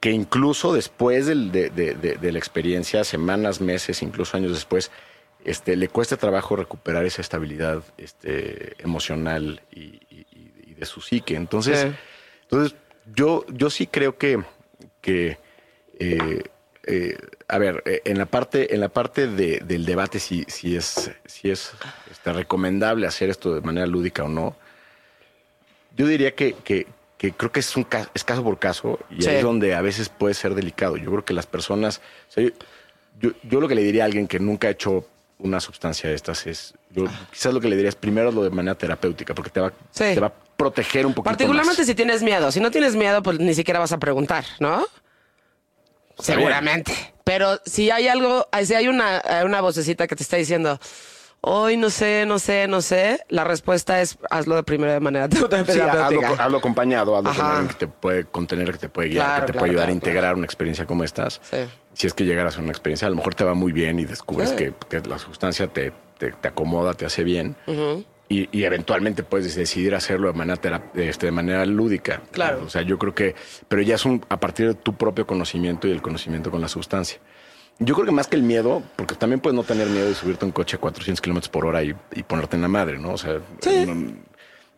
que incluso después del- de, la experiencia, semanas, meses, incluso años después, este, le cuesta trabajo recuperar esa estabilidad este, emocional y, y- y- y de su psique. Entonces, Sí. entonces yo, yo sí creo que, que eh, eh, a ver, eh, en la parte, en la parte de- del debate si, si es, si es este, recomendable hacer esto de manera lúdica o no, yo diría que, que- que creo que es un ca- es caso por caso y Sí. ahí es donde a veces puede ser delicado. Yo creo que las personas, o sea, yo, yo- yo lo que le diría a alguien que nunca ha hecho una sustancia de estas es, yo, quizás lo que le diría es primero lo de manera terapéutica, porque te va, Sí. te va a proteger un poquito Particularmente más. si tienes miedo. Si no tienes miedo, pues ni siquiera vas a preguntar, ¿no? Está Seguramente. Pero si hay algo, si hay una, eh, una vocecita que te está diciendo, hoy no sé, no sé, no sé, la respuesta es hazlo de primero de manera Sí, hazlo, terapéutica. hazlo acompañado, hazlo con alguien que te puede contener, que te puede guiar, Claro, que te claro, puede ayudar claro, a integrar una experiencia como estas. Sí. Si es que llegaras a una experiencia, a lo mejor te va muy bien y descubres Sí. que, que la sustancia te, te- te acomoda, te hace bien. y, y eventualmente puedes decidir hacerlo de manera, este, de manera lúdica. Claro. O sea, yo creo que, pero ya es un, a partir de tu propio conocimiento y el conocimiento con la sustancia. Yo creo que más que el miedo, porque también puedes no tener miedo de subirte a un coche a 400 kilómetros por hora y, y ponerte en la madre, ¿no? O sea, Sí. no-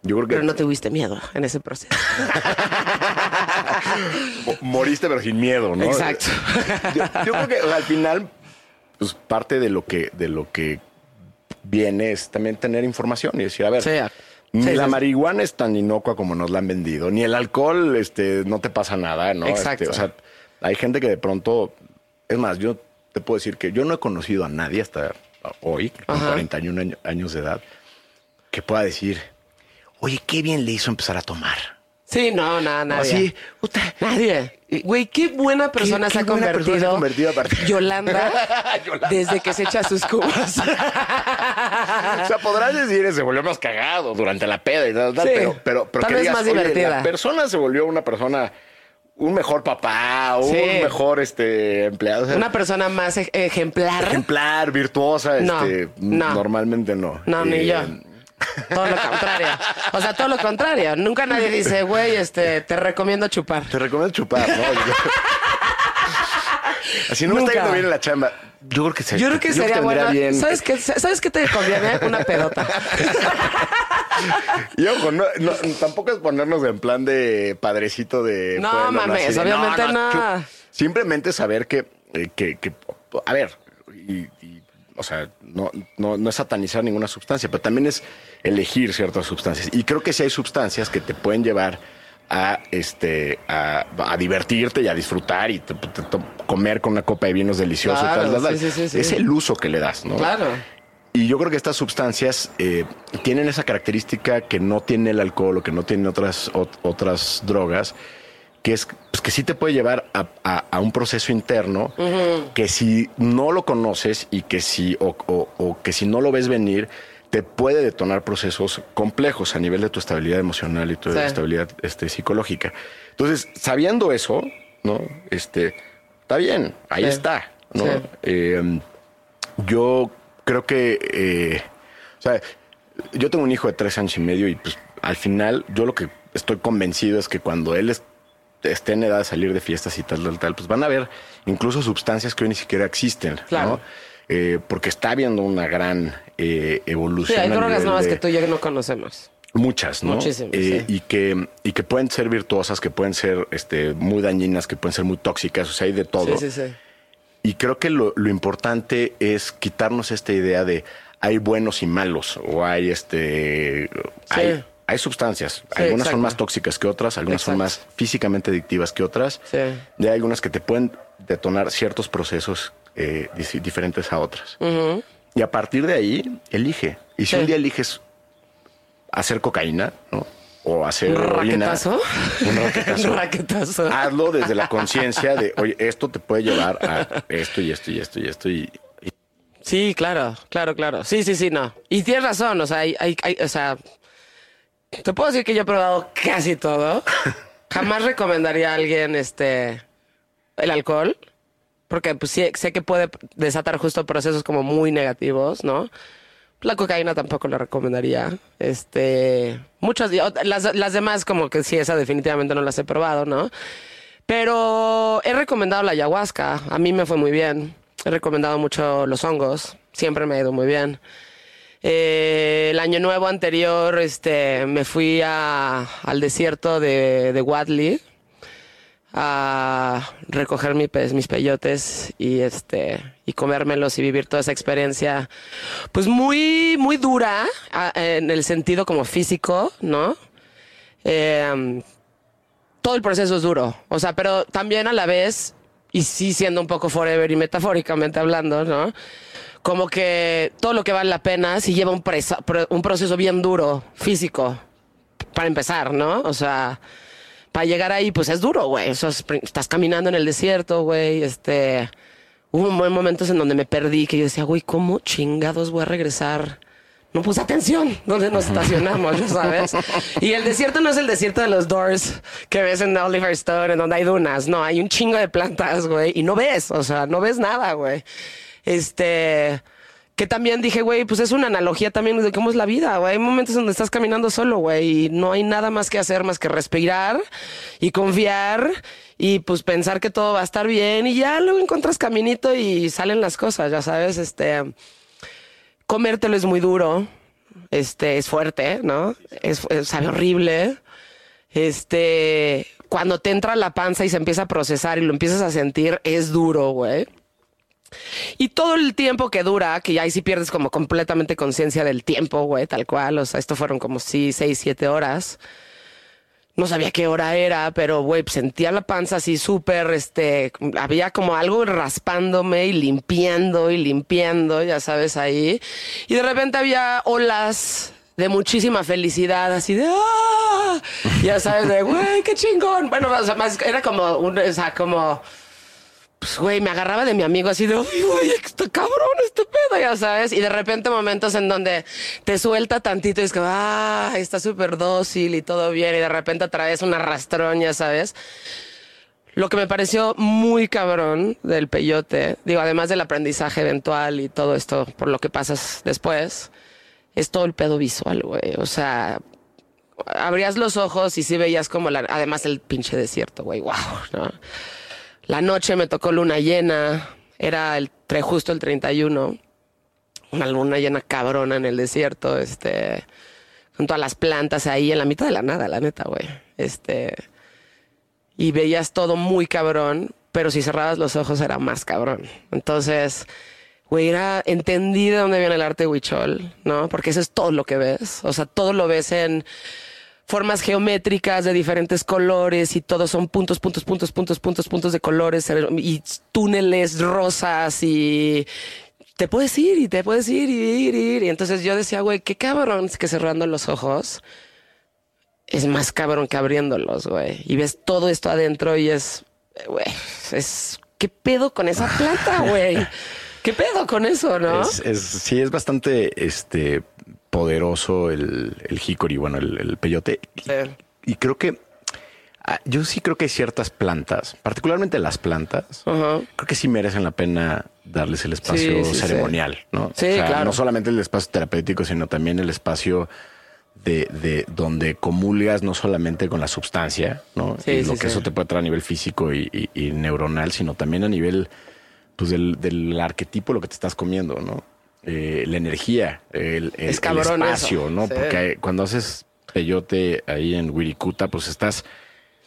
yo creo que Pero no tuviste miedo en ese proceso. mo- moriste pero sin miedo, ¿no? Exacto. Yo, yo creo que o sea, al final, pues parte de lo que, de lo que viene es también tener información y decir, a ver, Sí. ni Sí, la sí. marihuana es tan inocua como nos la han vendido, ni el alcohol, este, no te pasa nada, ¿no? Exacto. Este, o sea, hay gente que de pronto, es más, yo te puedo decir que yo no he conocido a nadie hasta hoy, con Ajá. 41 año- años de edad, que pueda decir, oye, qué bien le hizo empezar a tomar. Sí, no, nada, nadie. Así, puta, Nadie. Güey, qué buena persona qué se ha buena persona convertido. se ha convertido a partir- Yolanda, Yolanda. desde que se echa sus cubas. O sea, podrás decir, se volvió más cagado durante la peda y tal, tal, Sí. pero, pero, pero Tal vez digas, más "Oye, divertida". La persona se volvió una persona, un mejor papá, un Sí. mejor este, empleado. o sea, Una persona más ej- ejemplar. ejemplar, virtuosa, No, este, no. normalmente no. No, ni yo. Todo lo contrario. O sea, todo lo contrario. Nunca nadie dice, güey, este, te recomiendo chupar. Te recomiendo chupar, ¿no? Así no me está yendo bien en la chamba. Yo creo que se- Yo creo que sería bueno. bien. ¿Sabes qué, ¿Sabes qué te conviene? Una pedota. Y ojo, no, no, tampoco es ponernos en plan de padrecito de. No, mames, de, obviamente no. Simplemente saber que, eh, que, que- a ver, y, y, o sea, no, no, no es satanizar ninguna sustancia, pero también es elegir ciertas sustancias. Y creo que sí hay sustancias que te pueden llevar a este a, a divertirte y a disfrutar y te- te- te- comer con una copa de vinos delicioso y Claro, tal, tal, tal. sí, sí, sí, sí. Es el uso que le das, ¿no? Claro. Y yo creo que estas sustancias eh, tienen esa característica que no tiene el alcohol o que no tienen otras, ot- otras drogas, que es pues, que sí te puede llevar a, a- a un proceso interno que si no lo conoces y que si, o, o- o que si no lo ves venir, te puede detonar procesos complejos a nivel de tu estabilidad emocional y tu Sí. estabilidad este, psicológica. Entonces, sabiendo eso, ¿no? Este, está bien, ahí Sí. está, ¿no? Sí. Eh, yo creo que, eh, o sea, yo tengo un hijo de tres años y medio y pues al final yo lo que estoy convencido es que cuando él es- esté en edad de salir de fiestas y tal, tal, tal, pues van a haber incluso sustancias que hoy ni siquiera existen, Claro. ¿no? Eh, porque está habiendo una gran eh, Sí, evolución. hay a drogas nuevas de- que tú y yo no conocemos. Muchas, ¿no? Muchísimas, Eh, sí. y, que, y que pueden ser virtuosas, que pueden ser este, muy dañinas, que pueden ser muy tóxicas, o sea, hay de todo. Sí, sí, sí. Y creo que lo, lo importante es quitarnos esta idea de hay buenos y malos, o hay este. Hay, hay sustancias. Sí, algunas exacto. son más tóxicas que otras, algunas son más físicamente adictivas que otras. Sí. Y hay algunas que te pueden detonar ciertos procesos eh, dif- diferentes a otras. Y a partir de ahí, elige. Y si Sí. un día eliges hacer cocaína, ¿no? O hacer ¿Un heroína, raquetazo? Un raquetazo. Un raquetazo. Hazlo desde la conciencia de, oye, esto te puede llevar a esto y esto y esto y esto y, y- Sí, claro, claro, claro. Sí, sí, sí, no. Y tienes razón, o sea, hay, hay, hay- o sea, te puedo decir que yo he probado casi todo. Jamás recomendaría a alguien este el alcohol, porque pues sí, sé que puede desatar justo procesos como muy negativos, ¿no? La cocaína tampoco la recomendaría. Este, muchas, las, las demás como que sí, esa definitivamente no las he probado, ¿no? Pero he recomendado la ayahuasca. A mí me fue muy bien. He recomendado mucho los hongos. Siempre me ha ido muy bien. Eh, el año nuevo anterior, este, me fui al desierto de, de Wadley a recoger mi mis peyotes y este y comérmelos y vivir toda esa experiencia pues muy muy dura en el sentido como físico no Eh, todo el proceso es duro o sea pero también a la vez y sí siendo un poco forever y metafóricamente hablando no como que todo lo que vale la pena si lleva un, presa- un proceso bien duro físico para empezar no o sea para llegar ahí, pues es duro, güey. O sea, es- estás caminando en el desierto, güey. Este. Hubo momentos en donde me perdí, que yo decía, güey, ¿cómo chingados voy a regresar? No puse atención donde nos estacionamos, ya sabes. Y el desierto no es el desierto de los Doors que ves en Oliver Stone, en donde hay dunas. No, hay un chingo de plantas, güey. Y no ves, o sea, no ves nada, güey. Este. Que también dije, güey, pues es una analogía también de cómo es la vida, güey. Hay momentos donde estás caminando solo, güey, y no hay nada más que hacer más que respirar y confiar y pues pensar que todo va a estar bien y ya luego encuentras caminito y salen las cosas, ya sabes, este comértelo es muy duro, este es fuerte, ¿no? Es, sabe horrible. Este, cuando te entra la panza y se empieza a procesar y lo empiezas a sentir, es duro, güey. Y todo el tiempo que dura, que ya ahí sí pierdes como completamente conciencia del tiempo, güey, tal cual. O sea, esto fueron como sí, seis, siete horas. No sabía qué hora era, pero güey, sentía la panza así súper, este, había como algo raspándome y limpiando y limpiando, ya sabes, ahí. Y de repente había olas de muchísima felicidad, así de, ¡ah! Ya sabes, de, güey, qué chingón. Bueno, o sea, más, era como, un, o sea, como, pues, güey, me agarraba de mi amigo así de, uy, güey, está cabrón este pedo, ya sabes. Y de repente momentos en donde te suelta tantito y es como, ah, está súper dócil y todo bien. Y de repente otra vez una rastrón, ya sabes. Lo que me pareció muy cabrón del peyote, digo, además del aprendizaje eventual y todo esto por lo que pasas después, es todo el pedo visual, güey. O sea, abrías los ojos y sí veías como la, además el pinche desierto, güey, wow, ¿no? La noche me tocó luna llena, era el tre- justo el 31, una luna llena cabrona en el desierto, este, con todas las plantas ahí en la mitad de la nada, la neta, güey. Este, y veías todo muy cabrón, pero si cerrabas los ojos era más cabrón. Entonces, güey, era, entendí de dónde viene el arte huichol, ¿no? Porque eso es todo lo que ves. O sea, todo lo ves en formas geométricas de diferentes colores y todos son puntos, puntos, puntos, puntos, puntos, puntos de colores y túneles rosas y te puedes ir y te puedes ir y ir y ir. Y entonces yo decía, güey, qué cabrón es que cerrando los ojos es más cabrón que abriéndolos, güey. Y ves todo esto adentro y es, güey, es, ¿qué pedo con esa planta, güey? ¿Qué pedo con eso, no? Es, es- sí, es bastante este, poderoso el, el hickory, bueno, el, el peyote. Sí. Y creo que ah, yo sí creo que hay ciertas plantas, particularmente las plantas, creo que sí merecen la pena darles el espacio Sí, sí, ceremonial, ¿no? Sí, claro. No solamente el espacio terapéutico, sino también el espacio de, de donde comulgas no solamente con la sustancia, ¿no? Sí, y lo sí, que sí. eso te puede traer a nivel físico y, y- y neuronal, sino también a nivel pues del, del arquetipo lo que te estás comiendo, ¿no? Eh, la energía, el, el- Es el cabrón espacio, eso, ¿no? sí. Porque cuando haces peyote ahí en Wirikuta, pues estás,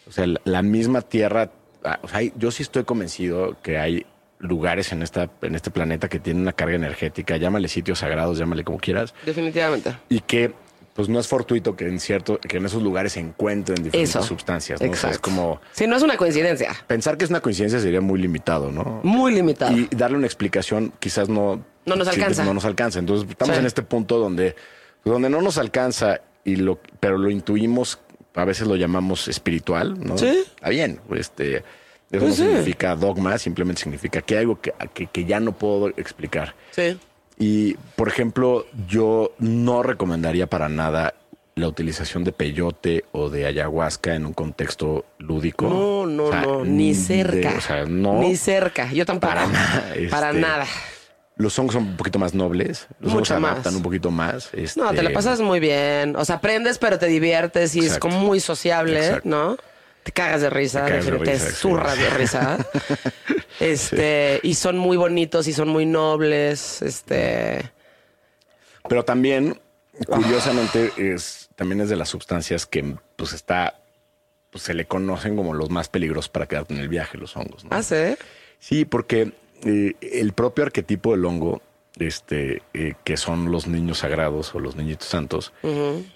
o sea, la, misma tierra, ah, o sea, hay- yo sí estoy convencido que hay lugares en esta en este planeta que tienen una carga energética, llámale sitios sagrados, llámale como quieras, Definitivamente. y que pues no es fortuito que en cierto que en esos lugares se encuentren diferentes Eso. sustancias, ¿no? O sea, es Exacto. como Si no es una coincidencia. pensar que es una coincidencia sería muy limitado, ¿no? Muy limitado. Y darle una explicación quizás no... No nos sí, alcanza. No nos alcanza. Entonces estamos Sí. en este punto donde, donde no nos alcanza, y lo, pero lo intuimos, a veces lo llamamos espiritual, ¿no? Sí. Está bien. Este, eso Pues no sí. significa dogma, simplemente significa que hay algo que, que, que ya no puedo explicar. Sí. Y, por ejemplo, yo no recomendaría para nada la utilización de peyote o de ayahuasca en un contexto lúdico. No, no, O sea, no, ni de- cerca. o sea, no. Ni cerca. Yo tampoco. Para nada, Para este, nada. Los hongos son un poquito más nobles. Los se Mucho más. adaptan un poquito más. este, No, te la pasas muy bien. O sea, aprendes, pero te diviertes y es como muy sociable, Exacto. ¿no? Te cagas de risa, Te de risa, zurras de risa. Este, y son muy bonitos y son muy nobles. Este, Pero también, curiosamente, es también es de las sustancias que pues está, pues se le conocen como los más peligrosos para quedarte en el viaje, los hongos. ¿no? ah, sí. Sí, porque eh, el propio arquetipo del hongo, este, eh, que son los niños sagrados o los niñitos santos,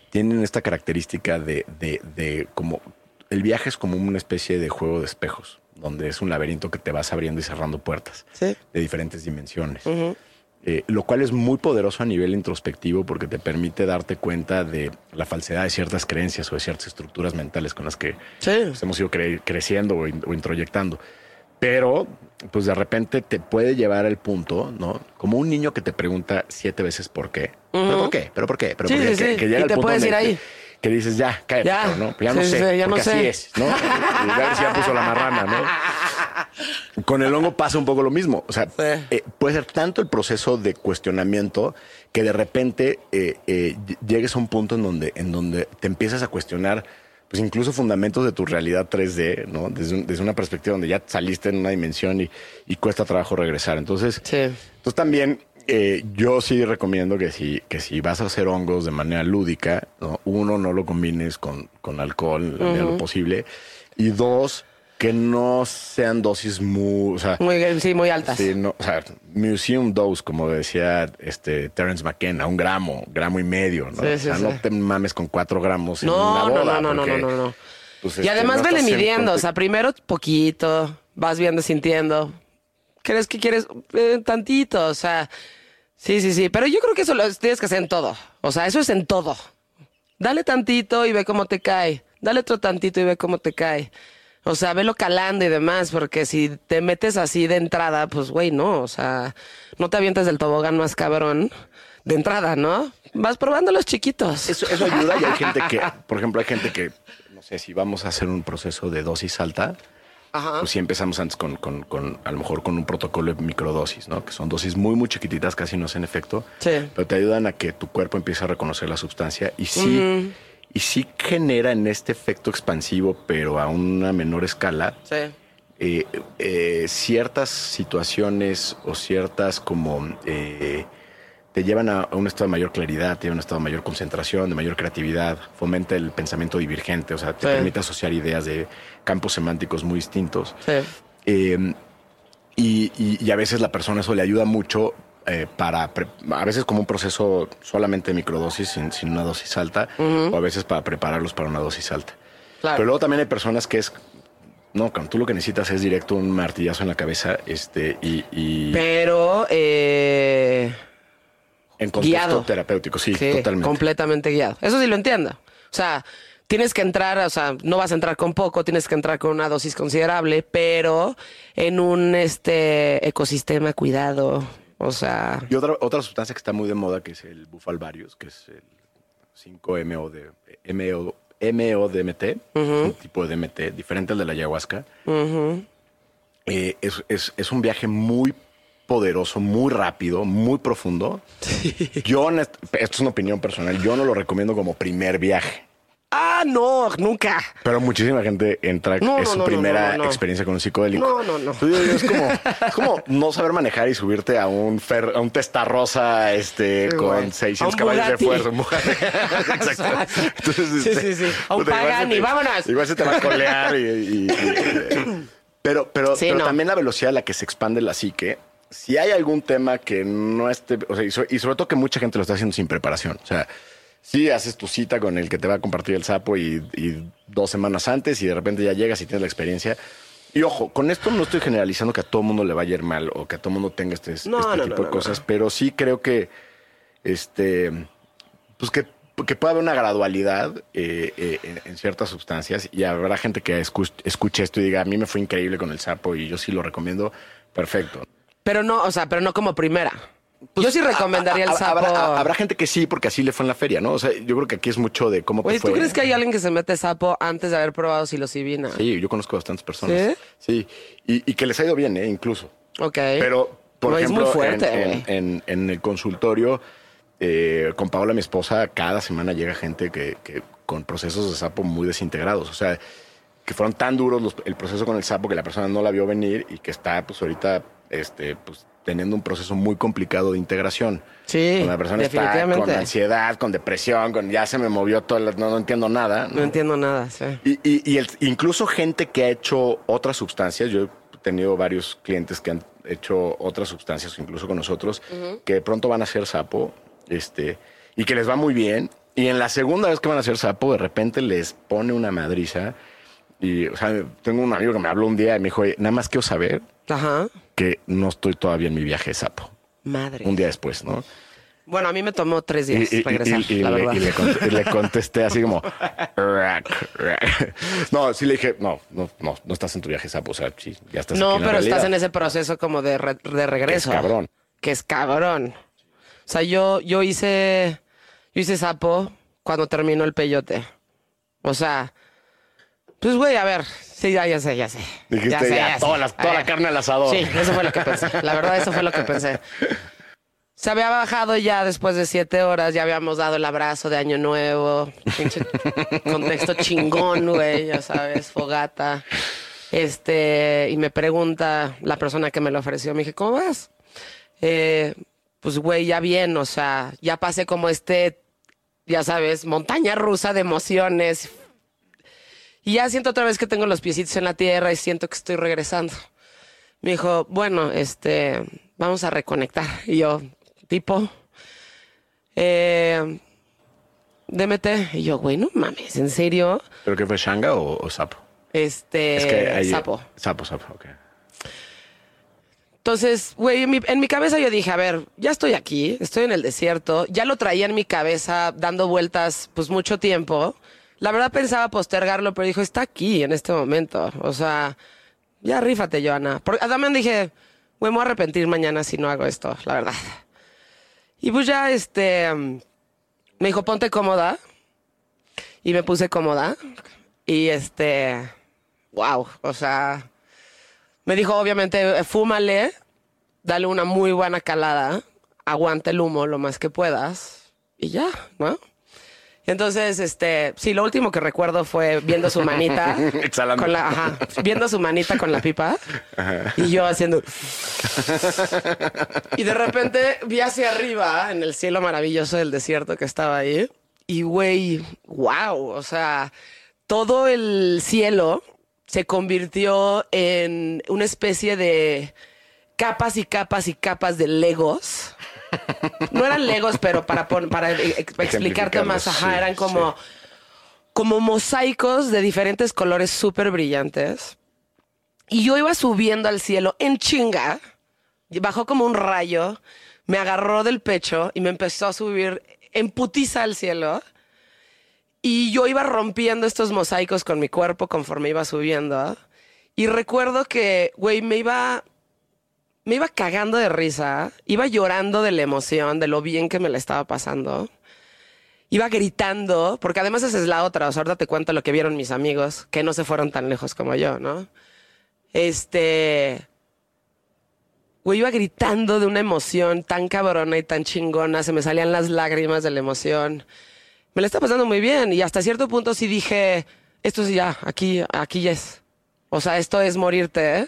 tienen esta característica de, de, de como el viaje es como una especie de juego de espejos, donde es un laberinto que te vas abriendo y cerrando puertas Sí. de diferentes dimensiones. Eh, lo cual es muy poderoso a nivel introspectivo porque te permite darte cuenta de la falsedad de ciertas creencias o de ciertas estructuras mentales con las que Sí. pues, hemos ido cre- creciendo o, in- o introyectando. Pero, pues de repente te puede llevar al punto, ¿no? Como un niño que te pregunta siete veces por qué. ¿Pero por qué? ¿Pero por qué? ¿Pero Sí, por qué? sí, que, sí. que llega Y al te punto puedes ir ahí. Que, que dices, ya, cállate, Ya. ¿no? Pues ya no sé, ya no porque así sé. es, ¿no? Y a ver si ya puso la marrana, ¿no? Con el hongo pasa un poco lo mismo. O sea, eh, puede ser tanto el proceso de cuestionamiento que de repente eh, eh, ll- llegues a un punto en donde, en donde te empiezas a cuestionar, pues incluso fundamentos de tu realidad 3D, ¿no? Desde, un- desde una perspectiva donde ya saliste en una dimensión y, y cuesta trabajo regresar. Entonces, Sí. entonces también eh, yo sí recomiendo que si, que si vas a hacer hongos de manera lúdica, ¿no? uno, no lo combines con, con alcohol en la medida de lo posible. Y dos, que no sean dosis muy, o sea, Muy, sí, muy altas. sí, no, o sea, museum dose, como decía este Terence McKenna, un gramo, gramo y medio, ¿no? Sí, o sea, sí. no te mames con cuatro gramos en No, una no, boda. no, no, no, porque, no, no, no. pues, Y este, además no vele estás en midiendo, o sea, primero poquito, vas viendo, sintiendo. ¿Crees que quieres Eh, tantito? O sea, sí, sí, sí. Pero yo creo que eso lo tienes que hacer en todo. O sea, eso es en todo. Dale tantito y ve cómo te cae. Dale otro tantito y ve cómo te cae. O sea, velo calando y demás, porque si te metes así de entrada, pues güey, no. O sea, no te avientes del tobogán más cabrón de entrada, ¿no? Vas probando los chiquitos. Eso, eso ayuda y hay gente que, por ejemplo, hay gente que, no sé, si vamos a hacer un proceso de dosis alta, Ajá. pues sí empezamos antes con, con- con, a lo mejor con un protocolo de microdosis, ¿no? Que son dosis muy, muy chiquititas, casi no hacen efecto. Sí. Pero te ayudan a que tu cuerpo empiece a reconocer la sustancia y sí, y sí genera en este efecto expansivo, pero a una menor escala, Sí. eh, eh, ciertas situaciones o ciertas como eh, te llevan a, un estado de mayor claridad, te llevan a un estado de mayor concentración, de mayor creatividad, fomenta el pensamiento divergente, o sea, te Sí. permite asociar ideas de campos semánticos muy distintos. Sí. Eh, y, y- y a veces la persona eso le ayuda mucho eh, para, a veces como un proceso solamente de microdosis, sin, sin una dosis alta, o a veces para prepararlos para una dosis alta. Claro. Pero luego también hay personas que es, no, cuando tú lo que necesitas es directo un martillazo en la cabeza este, y, y Pero, eh, en contexto guiado. terapéutico, sí, sí, totalmente. completamente guiado. Eso sí lo entiendo. O sea, tienes que entrar, o sea, no vas a entrar con poco, tienes que entrar con una dosis considerable, pero en un este ecosistema cuidado. O sea, Y otra, otra sustancia que está muy de moda, que es el bufalvarius, que es el 5-MO MO, MODMT, un tipo de DMT, diferente al de la ayahuasca. Eh, es, es- es un viaje muy poderoso, muy rápido, muy profundo. Yo, esto es una opinión personal, yo no lo recomiendo como primer viaje. Ah, no, nunca. Pero muchísima gente entra, No, es no, su no, primera experiencia con un psicodélico. No, no, no. Entonces, es, como, es como no saber manejar y subirte a un fer, a un testarrosa este, Sí, con güey. 600 A un caballos de fuerza. Exacto. Entonces, Sí, este, sí, sí. A un igual Pagani, se te- vámonos. Igual se te va a colear y... y- y- pero pero, Sí, pero también la velocidad a la que se expande la psique. Si hay algún tema que no esté... O sea, y sobre todo que mucha gente lo está haciendo sin preparación. O sea, sí haces tu cita con el que te va a compartir el sapo y, y dos semanas antes y de repente ya llegas y tienes la experiencia. Y ojo, con esto no estoy generalizando que a todo mundo le vaya a ir mal o que a todo mundo tenga este, No, este no, tipo no, de cosas, no. pero sí creo que este pues que, que puede haber una gradualidad eh, eh, en, en ciertas sustancias y habrá gente que escu- escuche esto y diga, a mí me fue increíble con el sapo y yo sí lo recomiendo, perfecto. Pero no, o sea, pero no como primera. Yo sí recomendaría el Pues, sapo. Habrá, habrá gente que sí, porque así le fue en la feria, ¿no? O sea, yo creo que aquí es mucho de cómo te Oye, fue. ¿tú crees que hay alguien que se mete sapo antes de haber probado psilocibina? Sí, yo conozco bastantes personas. ¿Sí? Sí, y, y que les ha ido bien, ¿eh? Incluso. Ok. Pero, por No, es ejemplo, muy fuerte, en, en- en- en el consultorio, eh, con Paola, mi esposa, cada semana llega gente que, que con procesos de sapo muy desintegrados. O sea, que fueron tan duros los- el proceso con el sapo que la persona no la vio venir y que está, pues, ahorita, este, pues, teniendo un proceso muy complicado de integración. Sí, Cuando la persona está con ansiedad, con depresión, con ya se me movió todo, el- no, no entiendo nada. No entiendo nada, sí. Y, y- y el- incluso gente que ha hecho otras sustancias, yo he tenido varios clientes que han hecho otras sustancias, incluso con nosotros, que de pronto van a hacer sapo, este, y que les va muy bien. Y en la segunda vez que van a hacer sapo, de repente les pone una madriza. Y, o sea, tengo un amigo que me habló un día y me dijo, "Oye, nada más quiero saber Ajá. Que no estoy todavía en mi viaje de sapo. Madre. Un día después, ¿no? Bueno, a mí me tomó tres días y- regresar, y- y la le, verdad. y le cont- y le contesté así como... "Rack, rack". No, sí le dije, no, no, no, no estás en tu viaje sapo, o sea, sí, ya estás no, aquí en la pero estás en ese proceso como de, re- de regreso. Que es cabrón. Que es cabrón. O sea, yo, yo hice, yo hice sapo cuando terminó el peyote. O sea, pues güey, a ver, sí, ya, ya sé, ya sé. Dijiste, ya sé, ya, ya toda sé. la- toda la carne al asador. Sí, eso fue lo que pensé. La verdad, eso fue lo que pensé. Se había bajado ya después de siete horas, ya habíamos dado el abrazo de Año Nuevo, pinche contexto chingón, güey, ya sabes, fogata. Este, y me pregunta la persona que me lo ofreció, me dije, ¿cómo vas? Eh, pues, güey, ya bien, o sea, ya pasé como este, ya sabes, montaña rusa de emociones. Y ya siento otra vez que tengo los piecitos en la tierra y siento que estoy regresando. Me dijo, bueno, este, vamos a reconectar. Y yo, tipo, eh, DMT. Y yo, güey, no mames, ¿en serio? ¿Pero qué fue, Shanga o, o sapo? Este, es que hay- sapo. Sapo, sapo, ok. Entonces, güey, en mi, en mi cabeza yo dije, a ver, ya estoy aquí, estoy en el desierto, ya lo traía en mi cabeza dando vueltas pues mucho tiempo. La verdad pensaba postergarlo, pero dijo, está aquí en este momento. O sea, ya rífate, Joana. Porque también dije, voy a arrepentir mañana si no hago esto, la verdad. Y pues ya, este, me dijo, ponte cómoda. Y me puse cómoda. Y este, wow, o sea, Me dijo, obviamente, fúmale, dale una muy buena calada, aguanta el humo lo más que puedas y ya, ¿no? Entonces, este, sí, lo último que recuerdo fue viendo su manita. Con la, ajá, viendo su manita con la pipa. Y yo haciendo. y de repente vi hacia arriba, en el cielo maravilloso del desierto que estaba ahí. Y güey, wow. O sea, todo el cielo se convirtió en una especie de capas y capas y capas de legos. No eran legos, pero para, pon- para e- ex- explicarte más, ajá, sí, eran como, sí. como mosaicos de diferentes colores súper brillantes. Y yo iba subiendo al cielo en chinga, bajó como un rayo, me agarró del pecho y me empezó a subir en putiza al cielo. Y yo iba rompiendo estos mosaicos con mi cuerpo conforme iba subiendo. Y recuerdo que, güey, me iba me iba cagando de risa, iba llorando de la emoción, de lo bien que me la estaba pasando. Iba gritando, porque además esa es la otra. O sea, ahorita te cuento lo que vieron mis amigos, que no se fueron tan lejos como yo, ¿no? Este. Güey, iba gritando de una emoción tan cabrona y tan chingona, se me salían las lágrimas de la emoción. Me la está pasando muy bien y hasta cierto punto sí dije, esto sí ya, aquí, aquí es. O sea, esto es morirte, ¿eh?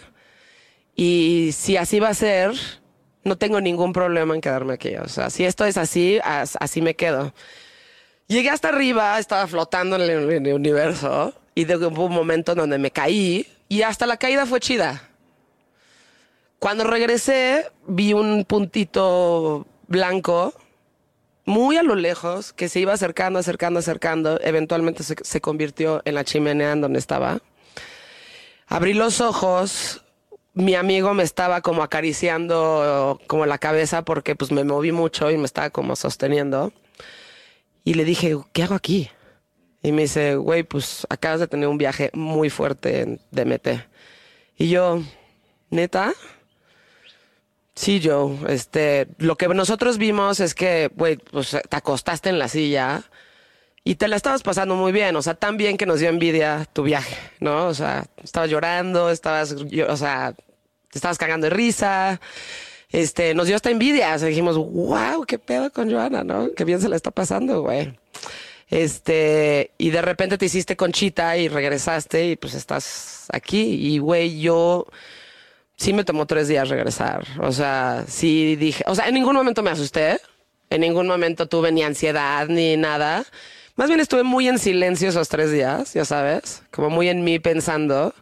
Y si así va a ser, no tengo ningún problema en quedarme aquí. O sea, si esto es así, as- así me quedo. Llegué hasta arriba, estaba flotando en el, universo y de- hubo un momento en donde me caí y hasta la caída fue chida. Cuando regresé, vi un puntito blanco muy a lo lejos que se iba acercando, acercando, acercando. Eventualmente se, se convirtió en la chimenea en donde estaba. Abrí los ojos, mi amigo me estaba como acariciando como la cabeza porque pues me moví mucho y me estaba como sosteniendo. Y le dije, ¿qué hago aquí? Y me dice, güey, pues acabas de tener un viaje muy fuerte en DMT. Y yo, ¿neta? Sí, Joe. Este, lo que nosotros vimos es que, güey, pues te acostaste en la silla y te la estabas pasando muy bien. O sea, tan bien que nos dio envidia tu viaje, ¿no? O sea, estabas llorando, estabas, o sea, estabas cagando de risa. Este, nos dio hasta envidia. O sea, dijimos, wow, qué pedo con Joana, ¿no? Qué bien se la está pasando, güey. Este, y de repente te hiciste conchita y regresaste y pues estás aquí. Y, güey, yo sí me tomó tres días regresar. O sea, sí dije, o sea, en ningún momento me asusté, en ningún momento tuve ni ansiedad ni nada. Más bien estuve muy en silencio esos tres días, ya sabes, como muy en mí pensando.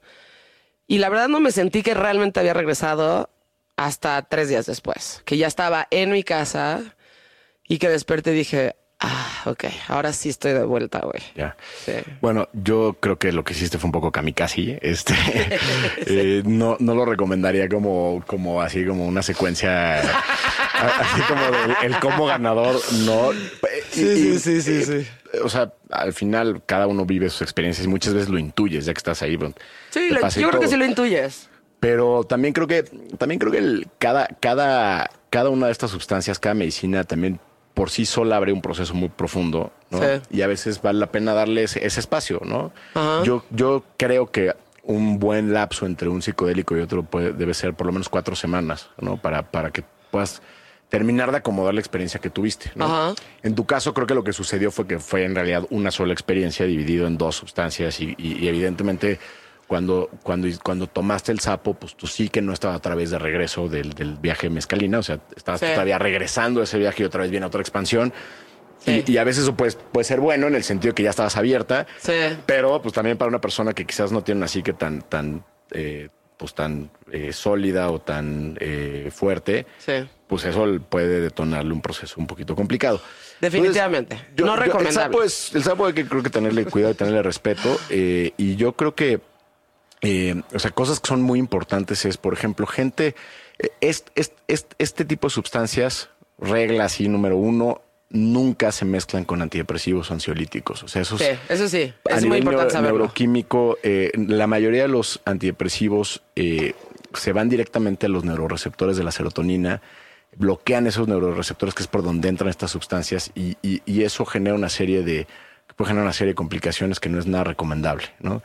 Y la verdad no me sentí que realmente había regresado hasta tres días después, que ya estaba en mi casa y que desperté y dije, ah, ok, ahora sí estoy de vuelta, güey. Ya. Sí. Bueno, yo creo que lo que hiciste fue un poco kamikaze. Este, eh, no, no lo recomendaría como, como así como una secuencia, así como del el combo ganador. No. Sí, sí, sí, sí, eh, sí. O sea, al final cada uno vive sus experiencias y muchas veces lo intuyes ya que estás ahí. bueno, Sí, lo- yo creo que sí lo intuyes. Pero también creo que, también creo que el- cada, cada, cada una de estas sustancias, cada medicina también por sí sola abre un proceso muy profundo, ¿no? Sí. Y a veces vale la pena darle ese, ese espacio, ¿no? Ajá. Yo, yo creo que un buen lapso entre un psicodélico y otro puede, debe ser por lo menos cuatro semanas, ¿no? Para, para que puedas terminar de acomodar la experiencia que tuviste, ¿no? Ajá. En tu caso, creo que lo que sucedió fue que fue en realidad una sola experiencia dividido en dos sustancias y, y- y evidentemente cuando, cuando, cuando tomaste el sapo, pues tú sí que no estaba a través de regreso del, del viaje mezcalina, o sea, estabas Sí. todavía regresando de ese viaje y otra vez viene otra expansión. Sí. Y, y a veces eso puede, puede ser bueno en el sentido que ya estabas abierta, Sí. pero pues también para una persona que quizás no tiene una psique tan, tan, eh, pues tan eh, sólida o tan eh, fuerte, Sí. pues eso puede detonarle un proceso un poquito complicado. Definitivamente. No El recomendable. sapo, es, el sapo hay que creo que tenerle cuidado y tenerle respeto. eh, y yo creo que, eh, o sea, cosas que son muy importantes es, por ejemplo, gente, eh, est- est- est- este tipo de sustancias, regla así número uno, nunca se mezclan con antidepresivos o ansiolíticos. O sea, esos Sí, eso sí. a Es muy nivel importante neuro- neuroquímico, eh, la mayoría de los antidepresivos eh, se van directamente a los neuroreceptores de la serotonina, bloquean esos neuroreceptores que es por donde entran estas sustancias y, y- y eso genera una serie de puede generar una serie de complicaciones que no es nada recomendable, ¿no?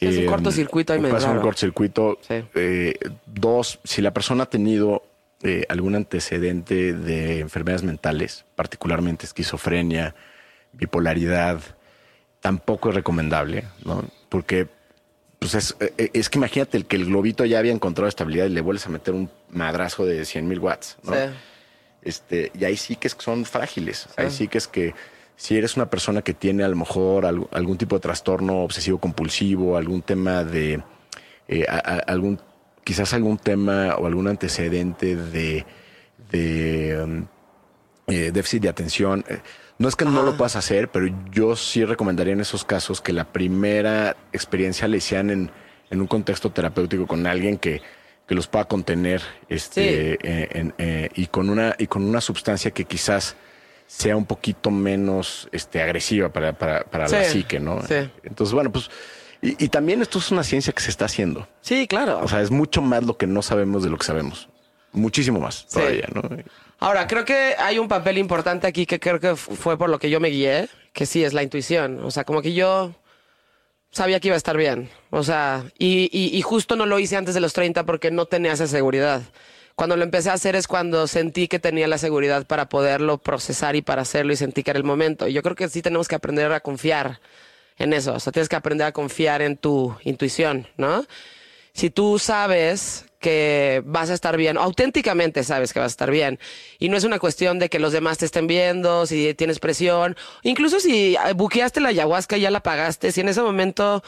Es un Eh, cortocircuito ahí Pasa un cortocircuito. Sí. Eh, dos, si la persona ha tenido eh, algún antecedente de enfermedades mentales, particularmente esquizofrenia, bipolaridad, tampoco es recomendable, ¿no? Porque pues es, eh, es que imagínate el que el globito ya había encontrado estabilidad y le vuelves a meter un madrazo de 100 mil watts, ¿no? Sí. Este, y ahí sí que es que son frágiles. Ahí sí que es que si eres una persona que tiene a lo mejor algún tipo de trastorno obsesivo compulsivo, algún tema de eh, a- a- algún quizás algún tema o algún antecedente de, de um, eh, déficit de atención. eh, No es que no lo puedas hacer, pero yo sí recomendaría en esos casos que la primera experiencia la hicieran en, en un contexto terapéutico con alguien que, que los pueda contener este, Sí. en- y, con una, y con una sustancia que quizás sea un poquito menos este, agresiva para, para, para la Sí, psique, ¿no? sí. Entonces, bueno, pues... Y, y también esto es una ciencia que se está haciendo. Sí, claro. O sea, es mucho más lo que no sabemos de lo que sabemos. Muchísimo más Sí. todavía, ¿no? Ahora, creo que hay un papel importante aquí que creo que fu- fue por lo que yo me guié, que sí es la intuición. O sea, como que yo sabía que iba a estar bien. O sea, y, y- y justo no lo hice antes de los 30 porque no tenía esa seguridad. Cuando lo empecé a hacer es cuando sentí que tenía la seguridad para poderlo procesar y para hacerlo y sentí que era el momento. Y yo creo que sí tenemos que aprender a confiar en eso. O sea, tienes que aprender a confiar en tu intuición, ¿no? si tú sabes que vas a estar bien, auténticamente sabes que vas a estar bien, y no es una cuestión de que los demás te estén viendo, si tienes presión, incluso si eh, buqueaste la ayahuasca y ya la pagaste, si en ese momento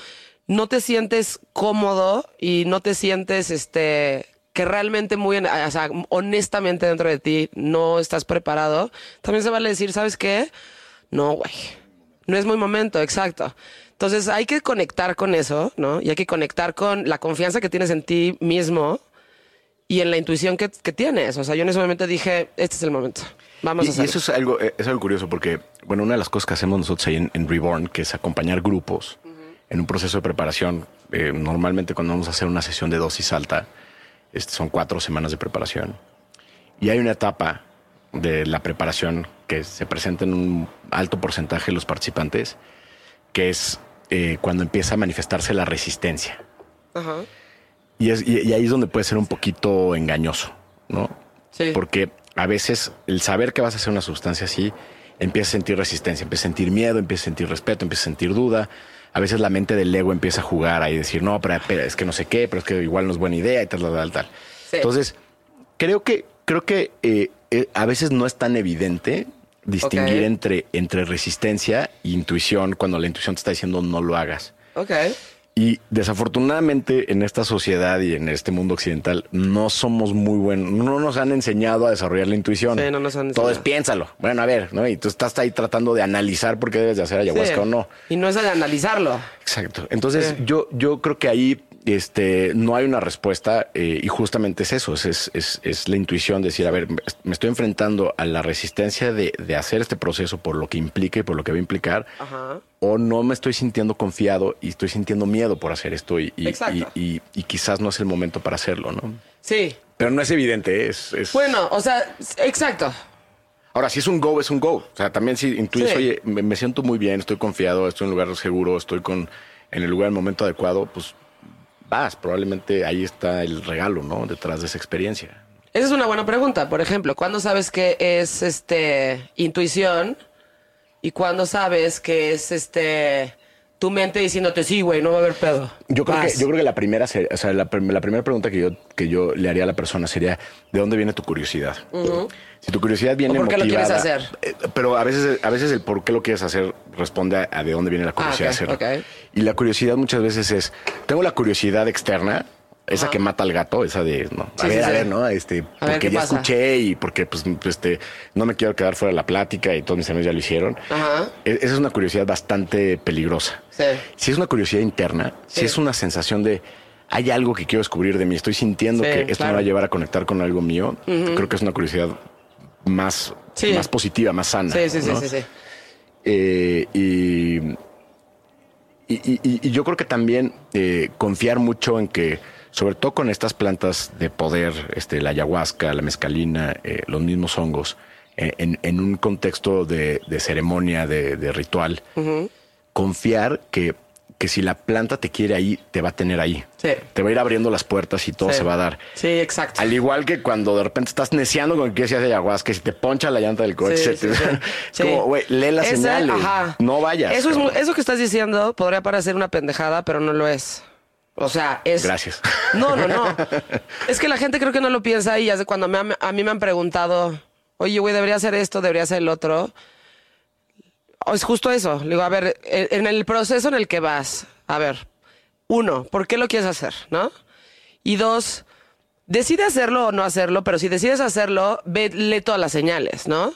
no te sientes cómodo y no te sientes este que realmente muy, o sea, honestamente dentro de ti no estás preparado, también se vale decir, ¿sabes qué? No, güey. No es muy momento, exacto. Entonces hay que conectar con eso, ¿no? Y hay que conectar con la confianza que tienes en ti mismo y en la intuición que, que tienes. O sea, yo en ese momento dije, este es el momento. Vamos Y, a y hacerlo. eso es algo, eh, es algo curioso porque, bueno, una de las cosas que hacemos nosotros ahí en, en Reborn, que es acompañar grupos en un proceso de preparación. eh, normalmente cuando vamos a hacer una sesión de dosis alta, este, son cuatro semanas de preparación. Y hay una etapa de la preparación que se presenta en un alto porcentaje de los participantes, que es eh, cuando empieza a manifestarse la resistencia. Ajá. Y, es, y, y ahí es donde puede ser un poquito engañoso, ¿no? Sí. Porque a veces el saber que vas a hacer una sustancia así, empieza a sentir resistencia, empieza a sentir miedo, empieza a sentir respeto, empieza a sentir duda. A veces la mente del ego empieza a jugar ahí decir, no, pero, pero es que no sé qué, pero es que igual no es buena idea y tal, tal, tal, tal. Sí. Entonces, creo que, creo que eh, eh, a veces no es tan evidente distinguir entre, entre resistencia e intuición cuando la intuición te está diciendo no lo hagas. Ok. Y desafortunadamente en esta sociedad y en este mundo occidental no somos muy buenos, no nos han enseñado a desarrollar la intuición. Sí, no nos han Todo es piénsalo. Bueno, a ver, ¿no? Y tú estás ahí tratando de analizar por qué debes de hacer ayahuasca Sí. o no. Y no es de analizarlo. Exacto. Entonces, Sí. yo, yo creo que ahí este, no hay una respuesta eh, y justamente es eso, es, es, es, la intuición, decir, a ver, me estoy enfrentando a la resistencia de, de hacer este proceso por lo que implica y por lo que va a implicar, Ajá. o no me estoy sintiendo confiado y estoy sintiendo miedo por hacer esto y, y, y- quizás no es el momento para hacerlo, ¿no? Sí. Pero no es evidente, es... es- Bueno, o sea, exacto. Ahora, si es un go, es un go. O sea, también si intuyes, Sí. oye, me, me siento muy bien, estoy confiado, estoy en un lugar seguro, estoy con en el lugar, en el momento adecuado, pues vas. Probablemente ahí está el regalo, ¿no? Detrás de esa experiencia. Esa es una buena pregunta. Por ejemplo, ¿cuándo sabes que es este intuición? ¿Y cuándo sabes que es este tu mente diciéndote sí, güey, no va a haber pedo? Yo creo, que, Vas"? yo creo que la primera, o sea, la, la primera pregunta que yo, que yo le haría a la persona sería, ¿de dónde viene tu curiosidad? Si tu curiosidad viene ¿O por qué lo quieres motivada- hacer? eh, Pero a veces, a veces el por qué lo quieres hacer responde a, de dónde viene la curiosidad Ah, ok, de hacerlo. Y la curiosidad muchas veces es, tengo la curiosidad externa, esa que mata al gato, esa de, no, a ver, sí, a sí. ver, ¿no? Este, A porque ¿qué ya pasa? escuché y porque pues, este, no me quiero quedar fuera de la plática y todos mis amigos ya lo hicieron. Ajá. E- Esa es una curiosidad bastante peligrosa. Sí. Si es una curiosidad interna, si es una sensación de hay algo que quiero descubrir de mí, estoy sintiendo que esto claro. me va a llevar a conectar con algo mío, creo que es una curiosidad más, Sí. más positiva, más sana. Sí, sí, sí, ¿no? sí, sí. Eh, y, y, y- y yo creo que también eh, confiar mucho en que, sobre todo con estas plantas de poder, este, la ayahuasca, la mezcalina, eh, los mismos hongos, en, en un contexto de, de ceremonia, de, de ritual, confiar que, que si la planta te quiere ahí, te va a tener ahí. Sí. Te va a ir abriendo las puertas y todo Sí. se va a dar. Sí, exacto. Al igual que cuando de repente estás neciando con que ir hacia ayahuasca, que si te poncha la llanta del coche, Sí, se te- es como, güey, lee las Ese- señales. ajá. No vayas. Eso, es, eso que estás diciendo podría parecer una pendejada, pero no lo es. O sea, es. Gracias. No, no, no. es que la gente creo que no lo piensa y hace cuando me a mí me han preguntado, oye, güey, debería hacer esto, debería hacer el otro. O Es justo eso. Le digo, a ver, en el proceso en el que vas, a ver, uno, ¿por qué lo quieres hacer? ¿No? Y dos, decide hacerlo o no hacerlo, pero si decides hacerlo, ve, lee todas las señales, ¿no?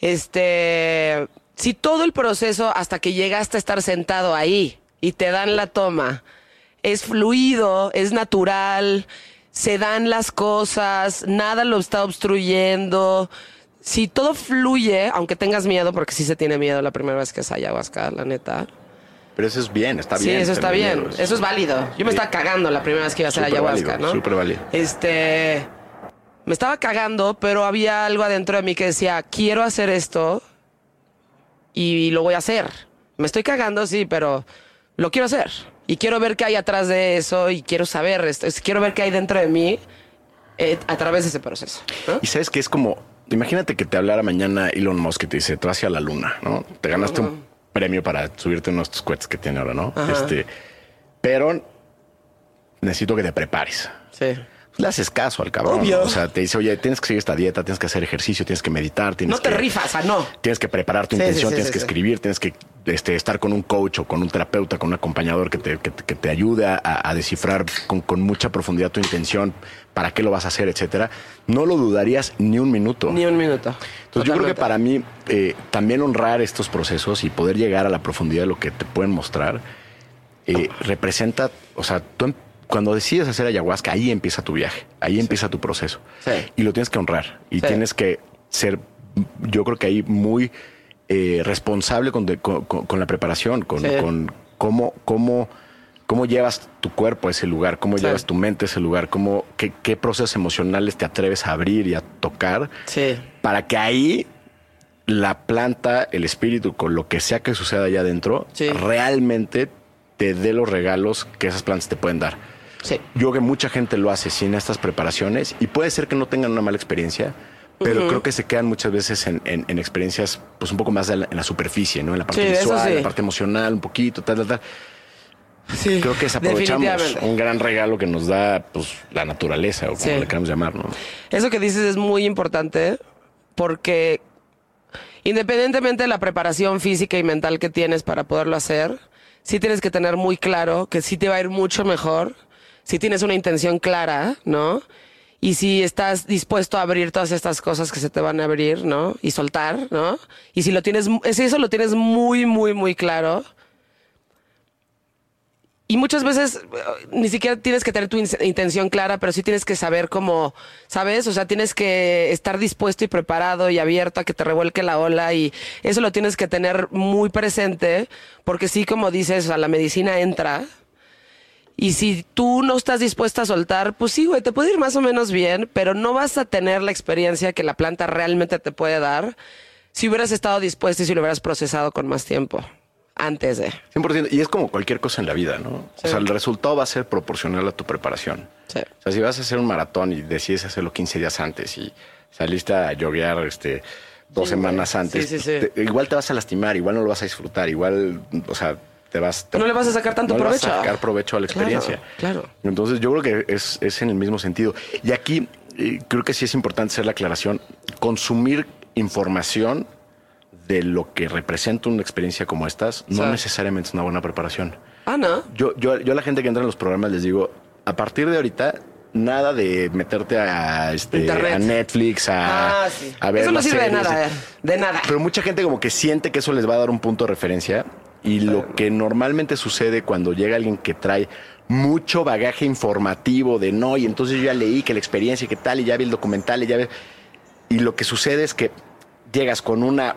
Este, si todo el proceso hasta que llegaste a estar sentado ahí y te dan la toma, es fluido, es natural, se dan las cosas, nada lo está obstruyendo. Si todo fluye, aunque tengas miedo, porque sí se tiene miedo la primera vez que es ayahuasca, la neta. Pero eso es bien, está Sí, bien. eso está bien. miedo. Eso es válido. Yo me Sí. estaba cagando la primera vez que iba a hacer ayahuasca, válido, ¿no? súper válido. Este. Me estaba cagando, pero había algo adentro de mí que decía, quiero hacer esto y lo voy a hacer. Me estoy cagando, sí, pero lo quiero hacer. Y quiero ver qué hay atrás de eso y quiero saber esto. es- Quiero ver qué hay dentro de mí eh, a través de ese proceso. ¿no? Y sabes que es como, imagínate que te hablara mañana Elon Musk y te dice, te vas hacia la luna, ¿no? Te ganaste un premio para subirte unos de estos cohetes que tiene ahora, ¿no? Ajá. Este, pero necesito que te prepares. Sí. Le haces caso al cabrón. Obvio. ¿no? O sea, te dice, oye, tienes que seguir esta dieta, tienes que hacer ejercicio, tienes que meditar, tienes No te que- rifas, ah, no. Tienes que preparar tu Sí, intención, sí, sí, tienes que escribir, tienes que este, estar con un coach o con un terapeuta, con un acompañador que te, que, te- que te ayude a, a descifrar con, con mucha profundidad tu intención, para qué lo vas a hacer, etcétera. No lo dudarías ni un minuto. Ni un minuto. Entonces yo creo que para mí eh, también honrar estos procesos y poder llegar a la profundidad de lo que te pueden mostrar eh, representa, o sea, tú em- cuando decides hacer ayahuasca, ahí empieza tu viaje, ahí empieza tu proceso. Sí. Y lo tienes que honrar y Sí. tienes que ser, yo creo que ahí muy eh, responsable con, de- con- la preparación, con, Sí. con cómo, cómo, cómo llevas tu cuerpo a ese lugar, cómo Sí. llevas tu mente a ese lugar, cómo, qué, qué procesos emocionales te atreves a abrir y a tocar Sí. para que ahí la planta, el espíritu, con lo que sea que suceda allá adentro, realmente te dé los regalos que esas plantas te pueden dar. Yo creo que mucha gente lo hace sin estas preparaciones y puede ser que no tengan una mala experiencia, pero creo que se quedan muchas veces en, en- en experiencias pues un poco más en la, superficie, ¿no? En la parte Sí, visual, en sí. la parte emocional, un poquito, tal, tal, tal. Sí. Creo que desaprovechamos un gran regalo que nos da pues la naturaleza o como Sí. le queramos llamar, ¿no? Eso que dices es muy importante porque independientemente de la preparación física y mental que tienes para poderlo hacer, sí tienes que tener muy claro que sí te va a ir mucho mejor si tienes una intención clara, ¿no? Y si estás dispuesto a abrir todas estas cosas que se te van a abrir, ¿no? Y soltar, ¿no? Y si lo tienes, eso lo tienes muy, muy, muy claro, y muchas veces eh, ni siquiera tienes que tener tu in- intención clara, pero sí tienes que saber cómo, ¿sabes? O sea, tienes que estar dispuesto y preparado y abierto a que te revuelque la ola y eso lo tienes que tener muy presente, porque sí, como dices, o sea, la medicina entra. Y si tú no estás dispuesta a soltar, pues sí, güey, te puede ir más o menos bien, pero no vas a tener la experiencia que la planta realmente te puede dar si hubieras estado dispuesto y si lo hubieras procesado con más tiempo antes de. 100%. Y es como cualquier cosa en la vida, ¿no? Sí. O sea, el resultado va a ser proporcional a tu preparación. Sí. O sea, si vas a hacer un maratón y decides hacerlo 15 días antes y saliste a joguear este, dos Sí, semanas antes, te- igual te vas a lastimar, igual no lo vas a disfrutar, igual, o sea, te vas... te- No le vas a sacar tanto no le vas provecho. a sacar provecho a la experiencia. claro. Entonces, yo creo que es, es en el mismo sentido. Y aquí eh, creo que sí es importante hacer la aclaración. Consumir información de lo que representa una experiencia como estas no Sí. necesariamente es una buena preparación. Ah, no. Yo, yo, yo a la gente que entra en los programas les digo, a partir de ahorita, nada de meterte a, este, a Netflix, a, Ah, sí. a ver Eso no sirve de nada, eh, de nada. Pero mucha gente como que siente que eso les va a dar un punto de referencia y lo que normalmente sucede cuando llega alguien que trae mucho bagaje informativo de no, y entonces yo ya leí que la experiencia y que tal, y ya vi el documental, y ya vi... Y lo que sucede es que llegas con una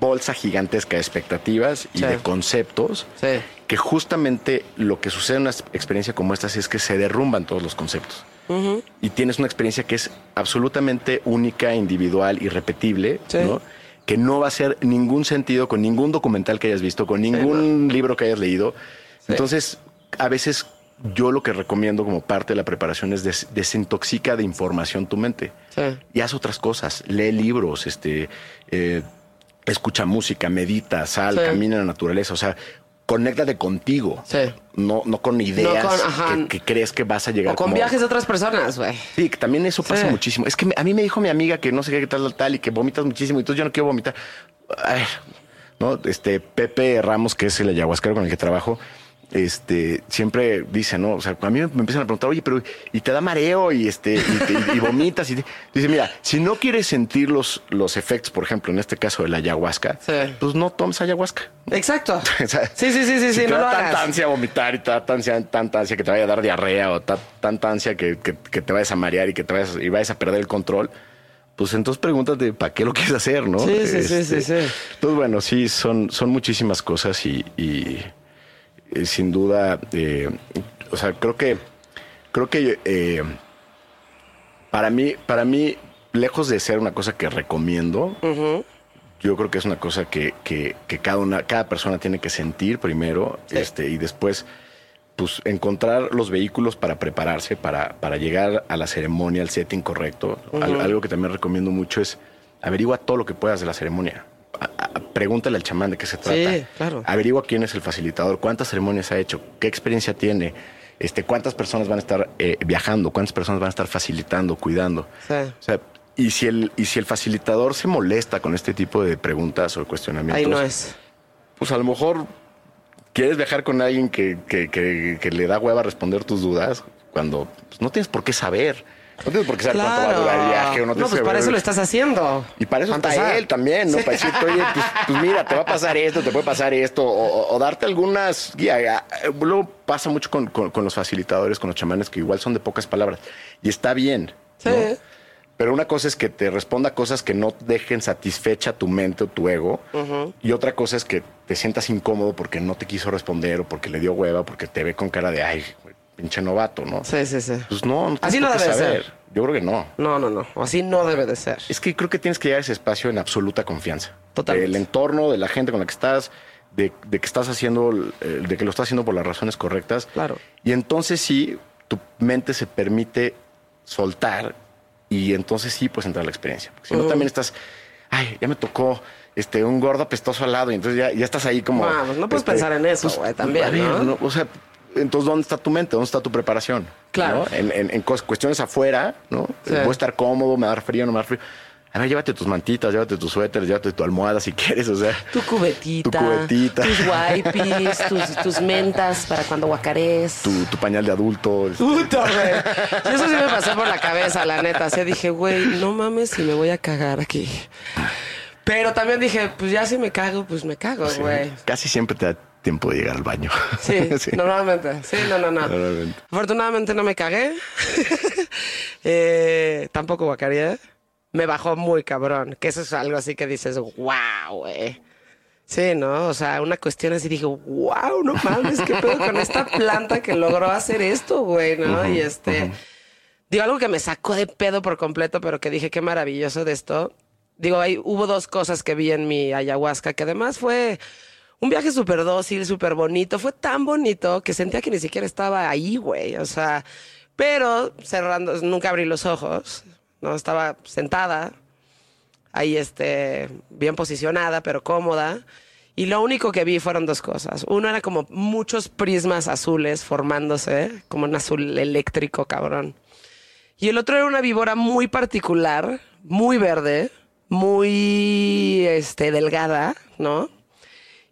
bolsa gigantesca de expectativas y Sí. de conceptos Sí. que justamente lo que sucede en una experiencia como esta es que se derrumban todos los conceptos. Y tienes una experiencia que es absolutamente única, individual, irrepetible, Sí. ¿no? Que no va a hacer ningún sentido con ningún documental que hayas visto, con ningún libro que hayas leído. Entonces, a veces yo lo que recomiendo como parte de la preparación es des- desintoxica de información tu mente Sí. y haz otras cosas. Lee libros, este, eh, escucha música, medita, sal, camina en la naturaleza. O sea, conéctate contigo. Sí. No, no con ideas con- que, que crees que vas a llegar O con como- viajes de otras personas, güey. Sí, que también eso pasa Sí. muchísimo. Es que a mí me dijo mi amiga que no sé qué, tal, tal, y que vomitas muchísimo, y entonces yo no quiero vomitar. Ay, ¿no? Este Pepe Ramos, que es el ayahuasquero con el que trabajo, este, siempre dice, ¿no? O sea, a mí me empiezan a preguntar, oye, pero y te da mareo y este, y, te- y vomitas. Y te- dice, mira, si no quieres sentir los, los efectos, por ejemplo, en este caso de la ayahuasca, Sí. pues no tomes ayahuasca. Exacto. O sea, Sí, sí, sí, sí, si sí, te no da lo tanta hagas. ansia vomitar y te da tanta ansia, tanta ansia que te vaya a dar diarrea o ta- tanta ansia que, que- que te vayas a marear y que te vayas, y vayas a perder el control, pues entonces pregúntate para qué lo quieres hacer, ¿no? Este, Sí, sí, sí, sí, sí. Entonces, bueno, sí, son, son muchísimas cosas y, y, eh, sin duda, eh, o sea, creo que, creo que eh, para mí, para mí, lejos de ser una cosa que recomiendo, yo creo que es una cosa que, que- que cada una, cada persona tiene que sentir primero, este, y después, pues, encontrar los vehículos para prepararse, para, para llegar a la ceremonia, al setting correcto. Al- algo que también recomiendo mucho es averigua todo lo que puedas de la ceremonia. Pregúntale al chamán de qué se trata. Sí, claro. Averigua quién es el facilitador, cuántas ceremonias ha hecho, qué experiencia tiene, este, cuántas personas van a estar eh, viajando, cuántas personas van a estar facilitando, cuidando. Sí. O sea, y si el, y si el facilitador se molesta con este tipo de preguntas o cuestionamientos, Ahí no es. pues a lo mejor quieres viajar con alguien que, que- que- que le da hueva responder tus dudas cuando pues, no tienes por qué saber. No tienes por qué saber cuánto va a durar el viaje. O no, no, pues para ver- eso lo estás haciendo. y para eso está él también, ¿no? Para decirte, oye, pues, pues mira, te va a pasar esto, te puede pasar esto, o, darte algunas guías. Luego pasa mucho con, con- con los facilitadores, con los chamanes, que igual son de pocas palabras. Y está bien. Sí. ¿no? Pero una cosa es que te responda cosas que no dejen satisfecha tu mente o tu ego. Y otra cosa es que te sientas incómodo porque no te quiso responder o porque le dio hueva, porque te ve con cara de, ay, güey, pinche novato, ¿no? Sí, sí, sí. Pues no, no Así no debe saber. ser. Yo creo que no. No, no, no. Así no debe de ser. Es que creo que tienes que llegar a ese espacio en absoluta confianza. Totalmente. Del entorno, de la gente con la que estás, de, de que estás haciendo, eh, de que lo estás haciendo por las razones correctas. Claro. Y entonces sí, tu mente se permite soltar y entonces sí puedes entrar a la experiencia. Porque si no, también estás, ay, ya me tocó este un gordo apestoso al lado y entonces ya, ya estás ahí como... Ah, pues no puedes este, pensar en eso, güey, también, ¿no? O sea, entonces, ¿dónde está tu mente? ¿Dónde está tu preparación? Claro. ¿No? En, en- en cuestiones afuera, ¿no? Sí. Voy a estar cómodo, me va a dar frío, no me va a dar frío. A ver, llévate tus mantitas, llévate tus suéteres, llévate tu almohada si quieres, o sea. Tu cubetita. Tu cubetita. Tus wipes, tus, tus mentas para cuando guacarees. Tu, tu pañal de adulto. Puta, güey. Eso sí me pasó por la cabeza, la neta. Así dije, güey, no mames si me voy a cagar aquí. Pero también dije, pues ya si me cago, pues me cago, sí, güey. Casi siempre te tiempo de llegar al baño. Sí, normalmente. Sí, no, no, no. Afortunadamente no me cagué. Eh, tampoco guacareé. Me bajó muy cabrón. Que eso es algo así que dices, wow, güey. Sí, ¿no? O sea, una cuestión así dije, wow, no mames, qué pedo con esta planta que logró hacer esto, güey, ¿no? y este, digo, algo que me sacó de pedo por completo, pero que dije, qué maravilloso de esto. Digo, ahí hubo dos cosas que vi en mi ayahuasca, que además fue un viaje súper dócil, súper bonito. Fue tan bonito que sentía que ni siquiera estaba ahí, güey. O sea, pero cerrando, nunca abrí los ojos, ¿no? Estaba sentada, ahí este, bien posicionada, pero cómoda. Y lo único que vi fueron dos cosas. Uno era como muchos prismas azules formándose, como un azul eléctrico, cabrón. Y el otro era una víbora muy particular, muy verde, muy este, delgada, ¿no?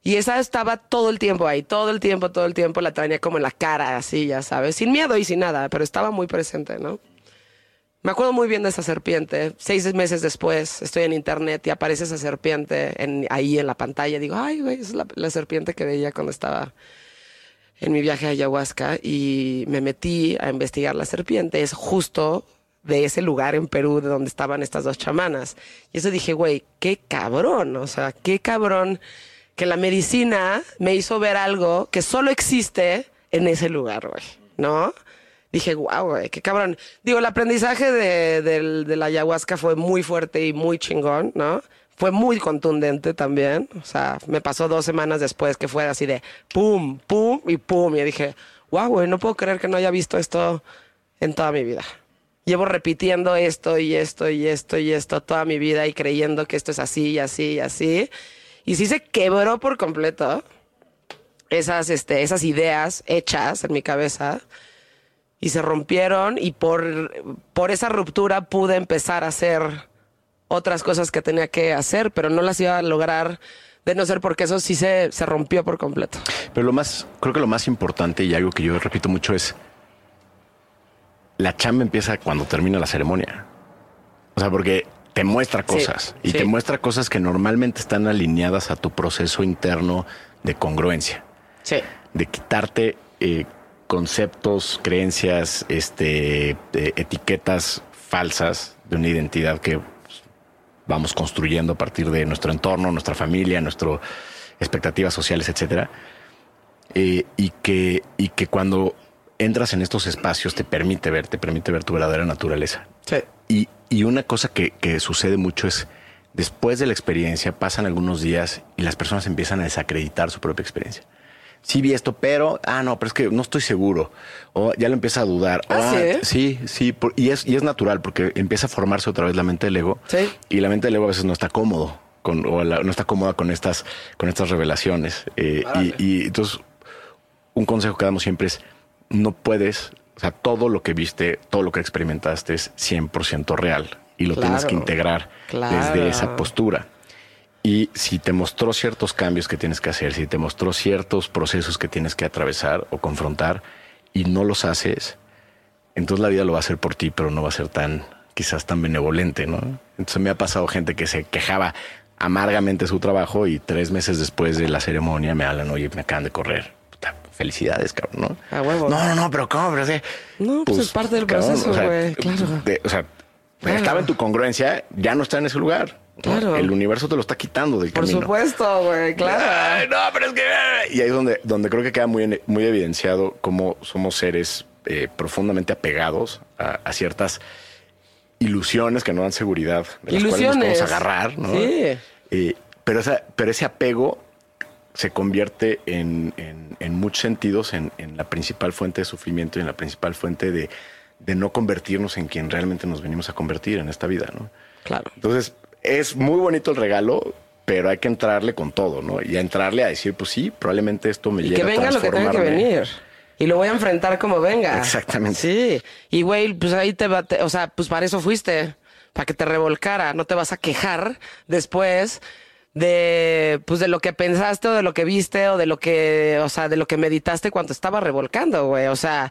Y esa estaba todo el tiempo ahí, todo el tiempo, todo el tiempo la traía como en la cara, así, ya sabes, sin miedo y sin nada, pero estaba muy presente, ¿no? Me acuerdo muy bien de esa serpiente. Seis meses después estoy en internet y aparece esa serpiente en- ahí en la pantalla. Digo, ay, güey, es la, la serpiente que veía cuando estaba en mi viaje a ayahuasca y me metí a investigar la serpiente. Es justo de ese lugar en Perú de donde estaban estas dos chamanas. Y eso dije, güey, qué cabrón, o sea, qué cabrón que la medicina me hizo ver algo que solo existe en ese lugar, güey, ¿no? Dije, wow, güey, qué cabrón. Digo, el aprendizaje de, del- de la ayahuasca fue muy fuerte y muy chingón, ¿no? fue muy contundente también. O sea, me pasó dos semanas después que fue así de pum, pum y pum. Y dije, wow, güey, no puedo creer que no haya visto esto en toda mi vida. Llevo repitiendo esto y esto y esto y esto toda mi vida y creyendo que esto es así y así y así. Y sí se quebró por completo esas, este, esas ideas hechas en mi cabeza y se rompieron y por, por esa ruptura pude empezar a hacer otras cosas que tenía que hacer, pero no las iba a lograr de no ser porque eso sí se, se rompió por completo. Pero lo más, creo que lo más importante y algo que yo repito mucho es la chamba empieza cuando termina la ceremonia. O sea, porque te muestra cosas y sí. te muestra cosas que normalmente están alineadas a tu proceso interno de congruencia, Sí. de quitarte eh, conceptos, creencias, este, eh, etiquetas falsas de una identidad que pues, vamos construyendo a partir de nuestro entorno, nuestra familia, nuestras expectativas sociales, etcétera. Eh, y, que, y que cuando entras en estos espacios te permite ver, te permite ver tu verdadera naturaleza. Sí. Y, y una cosa que, que sucede mucho es, después de la experiencia, pasan algunos días y las personas empiezan a desacreditar su propia experiencia. Sí vi esto, pero, ah, no, pero es que no estoy seguro. O ya lo empieza a dudar. Ah, O, ¿sí? Sí, sí. por- y, es, y es natural porque empieza a formarse otra vez la mente del ego. Sí. Y la mente del ego a veces no está cómodo. Con, o la- no está cómoda con estas, con estas revelaciones. Eh, y, y entonces, un consejo que damos siempre es, no puedes, o sea, todo lo que viste, todo lo que experimentaste es 100% real y lo tienes que integrar Claro. desde esa postura. Y si te mostró ciertos cambios que tienes que hacer, si te mostró ciertos procesos que tienes que atravesar o confrontar y no los haces, entonces la vida lo va a hacer por ti, pero no va a ser tan, quizás tan benevolente, ¿no? Entonces me ha pasado gente que se quejaba amargamente de su trabajo y tres meses después de la ceremonia me hablan, oye, me acaban de correr. Puta, Felicidades, cabrón, ¿no? A huevo. No, no, no, pero ¿cómo? Pero. No, pues es parte del proceso, o sea, güey, claro. de- o sea, Claro. estaba en tu congruencia, ya no está en ese lugar. ¿no? Claro. El universo te lo está quitando del Por camino. supuesto, güey, Ay, claro. no, pero es que. Y ahí es donde, donde creo que queda muy, muy evidenciado cómo somos seres eh, profundamente apegados a, a ciertas ilusiones que no dan seguridad, de las cuales nos Ilusiones. podemos agarrar, ¿no? Sí. Eh, pero, esa, pero ese apego se convierte en, en- en muchos sentidos en, en la principal fuente de sufrimiento y en la principal fuente de, de no convertirnos en quien realmente nos venimos a convertir en esta vida, ¿no? Claro. Entonces, es muy bonito el regalo, pero hay que entrarle con todo, ¿no? Y a entrarle a decir, pues sí, probablemente esto me Y llegue que a venga lo que tenga que venir. Y lo voy a enfrentar como venga. Exactamente. Sí. Y güey, pues ahí te va, te- o sea, pues para eso fuiste, para que te revolcara. No te vas a quejar después de, pues de lo que pensaste o de lo que viste o de lo que, o sea, de lo que meditaste cuando estaba revolcando, güey. O sea,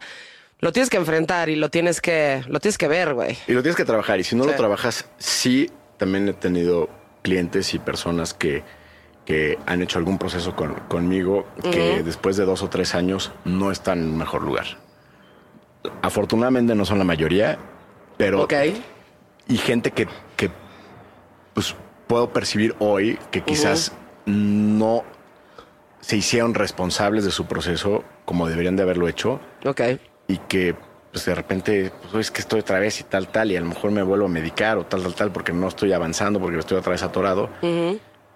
lo tienes que enfrentar y lo tienes que, lo tienes que ver, güey. Y lo tienes que trabajar. Y si no Sí. lo trabajas, sí, también he tenido clientes y personas que, que han hecho algún proceso con- conmigo que después de dos o tres años no están en un mejor lugar. Afortunadamente no son la mayoría, pero Ok. y gente que, que pues puedo percibir hoy que quizás no se hicieron responsables de su proceso como deberían de haberlo hecho. Ok. y que pues de repente pues, "Oye, es que estoy otra vez y tal tal y a lo mejor me vuelvo a medicar o tal tal tal porque no estoy avanzando porque estoy otra vez atorado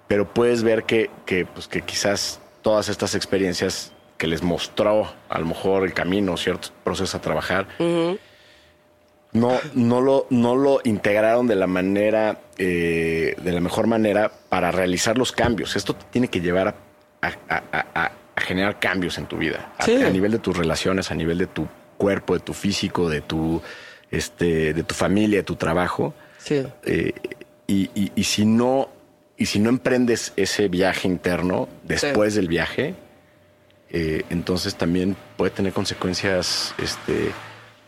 pero puedes ver que, que, pues, que quizás todas estas experiencias que les mostró a lo mejor el camino ciertos procesos a trabajar no, no, lo, no lo integraron de la manera, eh, de la mejor manera para realizar los cambios. Esto te tiene que llevar a, a- a- a- a generar cambios en tu vida, a, Sí. a nivel de tus relaciones, a nivel de tu cuerpo, de tu físico, de tu, este, de tu familia, de tu trabajo. Sí. Eh, y, y- y si no, y si no emprendes ese viaje interno después del viaje, eh, entonces también puede tener consecuencias, este,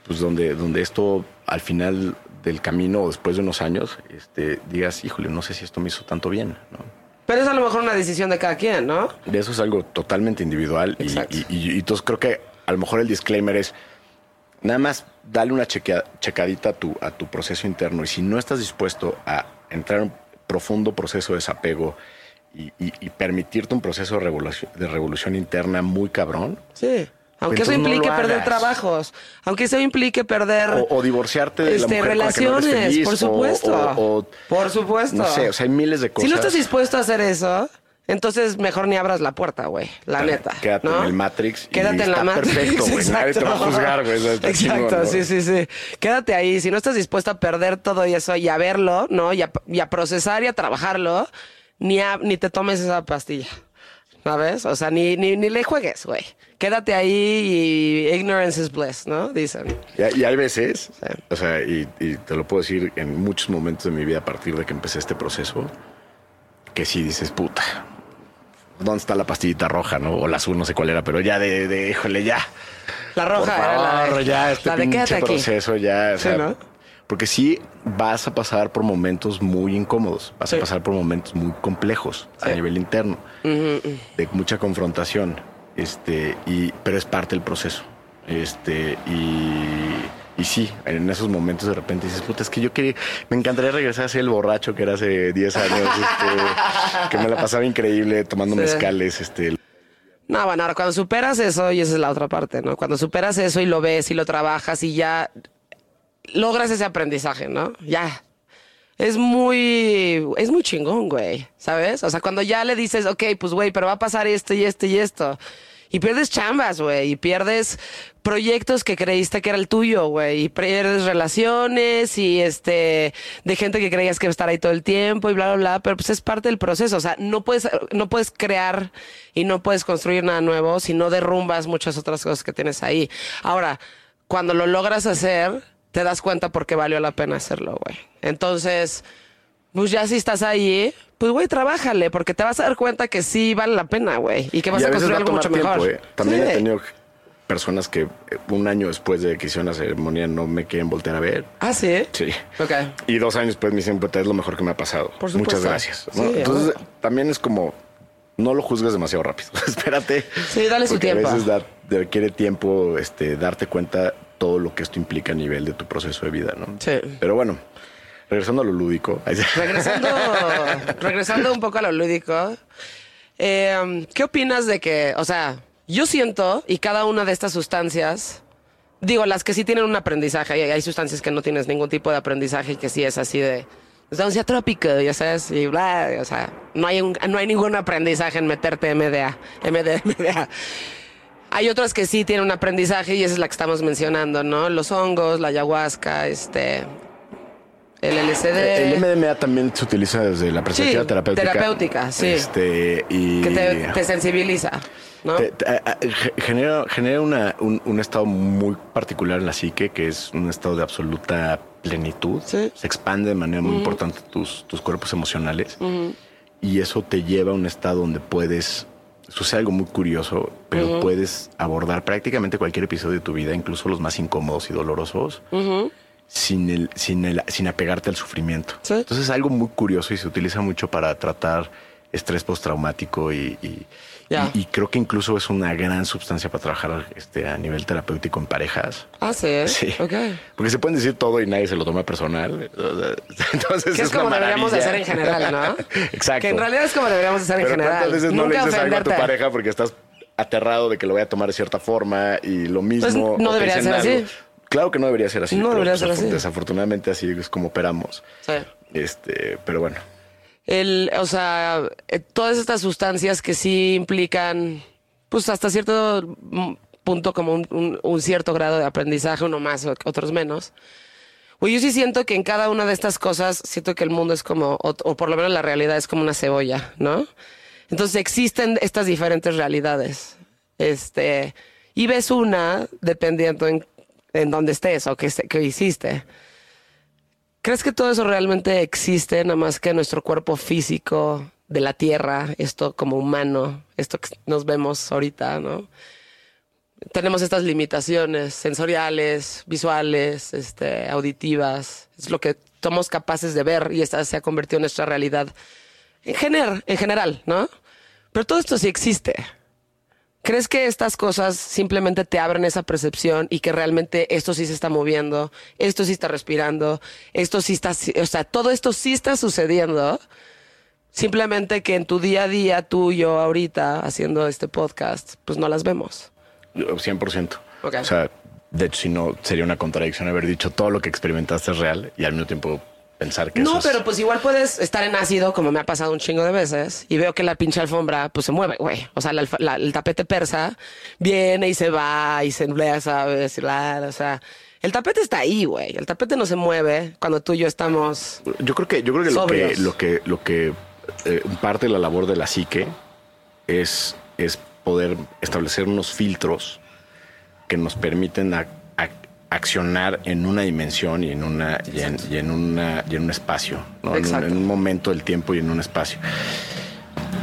pues donde, donde esto al final del camino o después de unos años, este, digas, híjole, no sé si esto me hizo tanto bien, ¿no? Pero es a lo mejor una decisión de cada quien, ¿no? De eso es algo totalmente individual y, Exacto. y- y- y entonces creo que a lo mejor el disclaimer es nada más dale una chequea- checadita a tu, a tu proceso interno y si no estás dispuesto a entrar en un profundo proceso de desapego y permitirte un proceso de revolución, de revolución interna muy cabrón, Sí. Aunque eso Entonces implique perder trabajos, aunque eso implique perder O, o divorciarte de la este, mujer con la que no eres relaciones, feliz, por supuesto. o- o- por supuesto. No sé, o sea, hay miles de Si cosas. no estás dispuesto a hacer eso, entonces mejor ni abras la puerta, güey. La neta. Quédate ¿no? en el Matrix y Quédate en la Matrix. perfecto, güey. Nadie te va a Exacto. juzgar, güey. Exacto, sí, sí, sí. Quédate ahí. Si no estás dispuesto a perder todo eso y a verlo, ¿no? Y a, y a procesar y a trabajarlo, ni, a- ni te tomes esa pastilla. ¿Sabes? O sea, ni, ni, ni le juegues, güey. Quédate ahí y ignorance is bliss, ¿no? Dicen. Y, y hay veces, Sí. o sea, y, y te lo puedo decir en muchos momentos de mi vida a partir de que empecé este proceso, que sí dices, puta, ¿dónde está la pastillita roja, no? O la azul, no sé cuál era, pero ya de, de híjole, ya. La Por roja era la favor, de, ya, este la de pinche quédate aquí. proceso, ya. o Sí, sea, ¿no? Porque sí vas a pasar por momentos muy incómodos, vas Sí. a pasar por momentos muy complejos a nivel interno, de mucha confrontación, este, y, pero es parte del proceso. Este, y, y sí, en esos momentos de repente dices, puta, es que yo quería, me encantaría regresar a ser el borracho que era hace 10 años, este, que me la pasaba increíble tomando Sí. mezcales, este, No, bueno, ahora cuando superas eso, y esa es la otra parte, ¿no? Cuando superas eso y lo ves y lo trabajas y ya logras ese aprendizaje, ¿no? Ya. Es muy, es muy chingón, güey, ¿sabes? O sea, cuando ya le dices, ok, pues, güey, pero va a pasar esto y esto y esto. Y pierdes chambas, güey, y pierdes proyectos que creíste que era el tuyo, güey, y pierdes relaciones y este, de gente que creías que iba a estar ahí todo el tiempo y bla, bla, bla, pero pues es parte del proceso, o sea, no puedes, no puedes crear y no puedes construir nada nuevo si no derrumbas muchas otras cosas que tienes ahí. Ahora, cuando lo logras hacer, te das cuenta por qué valió la pena hacerlo, güey. Entonces, pues ya si estás ahí, pues güey, trabájale, porque te vas a dar cuenta que sí vale la pena, güey, y que vas Y a, construir va algo mucho tomar mejor. tiempo, ¿eh? También Sí. he tenido personas que eh, un año después de que hicieron la ceremonia no me quieren voltear a ver. Ah, sí. Sí. Ok. Y dos años después me dicen, puta, es lo mejor que me ha pasado. Por supuesto. Muchas gracias. Entonces, bueno. también es como, no lo juzgues demasiado rápido. Espérate. Sí, dale su tiempo. A veces da- requiere tiempo este, darte cuenta todo lo que esto implica a nivel de tu proceso de vida, ¿no? Sí. Pero bueno, regresando a lo lúdico. Regresando, regresando un poco a lo lúdico, eh, ¿qué opinas de que, o sea, yo siento, y cada una de estas sustancias, digo, las que sí tienen un aprendizaje, hay sustancias que no tienes ningún tipo de aprendizaje y que sí es así de sustancia trópica, ya sabes, y bla, o sea, no hay, un- no hay ningún aprendizaje en meterte MDA, MD, MDA. Hay otras que sí tienen un aprendizaje y esa es la que estamos mencionando, ¿no? Los hongos, la ayahuasca, este, el LSD. El MDMA también se utiliza desde la perspectiva Sí, terapéutica. terapéutica, sí. Este, y que te, te sensibiliza, ¿no? Te- genera, genera una- un, un estado muy particular en la psique, que es un estado de absoluta plenitud. Sí. Se expande de manera muy importante tus, tus cuerpos emocionales. Y eso te lleva a un estado donde puedes. Sucede algo muy curioso, pero puedes abordar prácticamente cualquier episodio de tu vida, incluso los más incómodos y dolorosos, sin, el, sin, el, sin apegarte al sufrimiento. Sí. Entonces es algo muy curioso y se utiliza mucho para tratar estrés postraumático y, y, Ya. y- y creo que incluso es una gran sustancia para trabajar este, a nivel terapéutico en parejas. Ah, sí. Sí. Ok. Porque se pueden decir todo y nadie se lo toma personal. Entonces Que es, como una deberíamos hacer en general, ¿no? Exacto. Que en realidad es como deberíamos de hacer en Pero general. ¿cuántas veces no le Nunca dices algo a tu ofenderte. pareja porque estás aterrado de que lo vaya a tomar de cierta forma y lo mismo? Pues, no debería ser así. algo? Claro que no debería ser así. No debería pues, ser así. Desafortunadamente así es como operamos. Sí. Este, pero bueno. El, o sea, eh, todas estas sustancias que sí implican, pues hasta cierto punto, como un, cierto grado de aprendizaje, uno más, otros menos. Pues yo sí siento que en cada una de estas cosas, siento que el mundo es como, o, por lo menos la realidad es como una cebolla, ¿no? Entonces existen estas diferentes realidades. Este, y ves una dependiendo en, en dónde estés o qué, qué hiciste. ¿Crees que todo eso realmente existe, nada más que nuestro cuerpo físico de la Tierra, esto como humano, esto que nos vemos ahorita, ¿no? Tenemos estas limitaciones sensoriales, visuales, este, auditivas, es lo que somos capaces de ver y esta se ha convertido en nuestra realidad en, gener- en general, ¿no? Pero todo esto sí existe. ¿Crees que estas cosas simplemente te abren esa percepción y que realmente esto sí se está moviendo, esto sí está respirando, esto sí está, o sea, todo esto sí está sucediendo? Simplemente que en tu día a día, tú y yo ahorita haciendo este podcast, pues no las vemos. 100%. Ok. O sea, de hecho, si no, sería una contradicción haber dicho todo lo que experimentaste es real y al mismo tiempo pensar que No, eso es- pero pues igual puedes estar en ácido, como me ha pasado un chingo de veces, y veo que la pinche alfombra pues se mueve, güey. O sea, la alfa- la- el tapete persa viene y se va y se emplea, ¿sabes? Y la- o sea, el tapete está ahí, güey. El tapete no se mueve cuando tú y yo estamos. Yo creo que, yo creo que lo que, lo que, lo que eh, parte de la labor de la psique es, es poder establecer unos filtros que nos permiten ac- accionar en una dimensión y en una y en, y en una y en un espacio, ¿no? En, un, Exacto. en un momento del tiempo y en un espacio.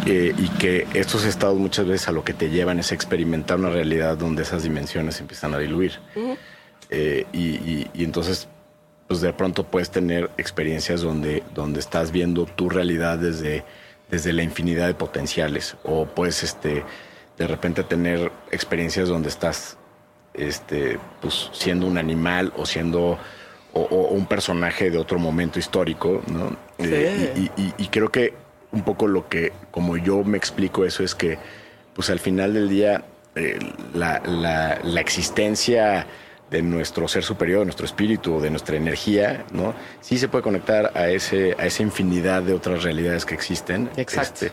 Eh, y que estos estados muchas veces a lo que te llevan es experimentar una realidad donde esas dimensiones empiezan a diluir. Eh, y, y- y entonces, pues de pronto puedes tener experiencias donde, donde estás viendo tu realidad desde, desde la infinidad de potenciales. O puedes este, de repente tener experiencias donde estás este, pues, siendo un animal o siendo o, o un personaje de otro momento histórico, ¿no? Eh, y, y- y creo que un poco lo que, como yo me explico eso, es que, pues al final del día, eh, la, la- la existencia de nuestro ser superior, de nuestro espíritu, de nuestra energía, ¿no? Sí se puede conectar a ese, a esa infinidad de otras realidades que existen. Exacto. Este,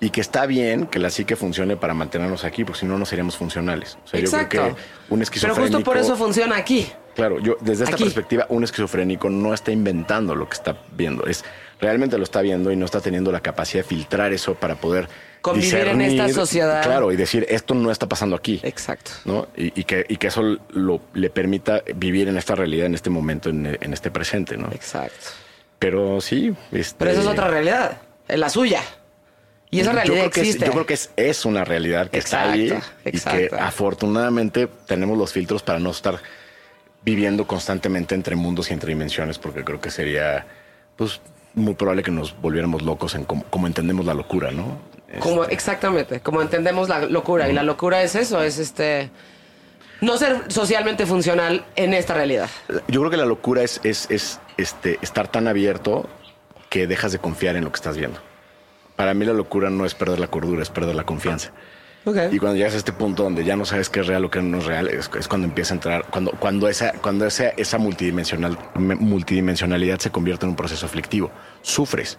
y que está bien que la psique funcione para mantenernos aquí, porque si no, no seríamos funcionales. O sea, yo creo Exacto. que un Pero esquizofrénico... justo por eso funciona aquí. Claro, yo desde esta Aquí. perspectiva, un esquizofrénico no está inventando lo que está viendo, es realmente lo está viendo y no está teniendo la capacidad de filtrar eso para poder Convivir en esta sociedad. Claro, y decir esto no está pasando aquí. Exacto. ¿no? Y, y que, y que eso lo, le permita vivir en esta realidad, en este momento, en, en este presente, ¿no? Exacto. Pero sí. Este, Pero esa es otra realidad, es la suya. Y esa yo realidad creo que es- existe. yo creo que es, es una realidad que está ahí Exacto, y que exacto. afortunadamente tenemos los filtros para no estar viviendo constantemente entre mundos y entre dimensiones, porque creo que sería pues muy probable que nos volviéramos locos en cómo, cómo entendemos la locura, ¿no? Como, Este, exactamente, como entendemos la locura. Y la locura es eso, es este. No ser socialmente funcional en esta realidad. yo creo que la locura es, es, es este, estar tan abierto que dejas de confiar en lo que estás viendo. Para mí la locura no es perder la cordura, es perder la confianza. Y cuando llegas a este punto donde ya no sabes qué es real o qué no es real, es, es cuando empieza a entrar, cuando, cuando esa, cuando esa, esa multidimensional, me- multidimensionalidad se convierte en un proceso aflictivo. Sufres.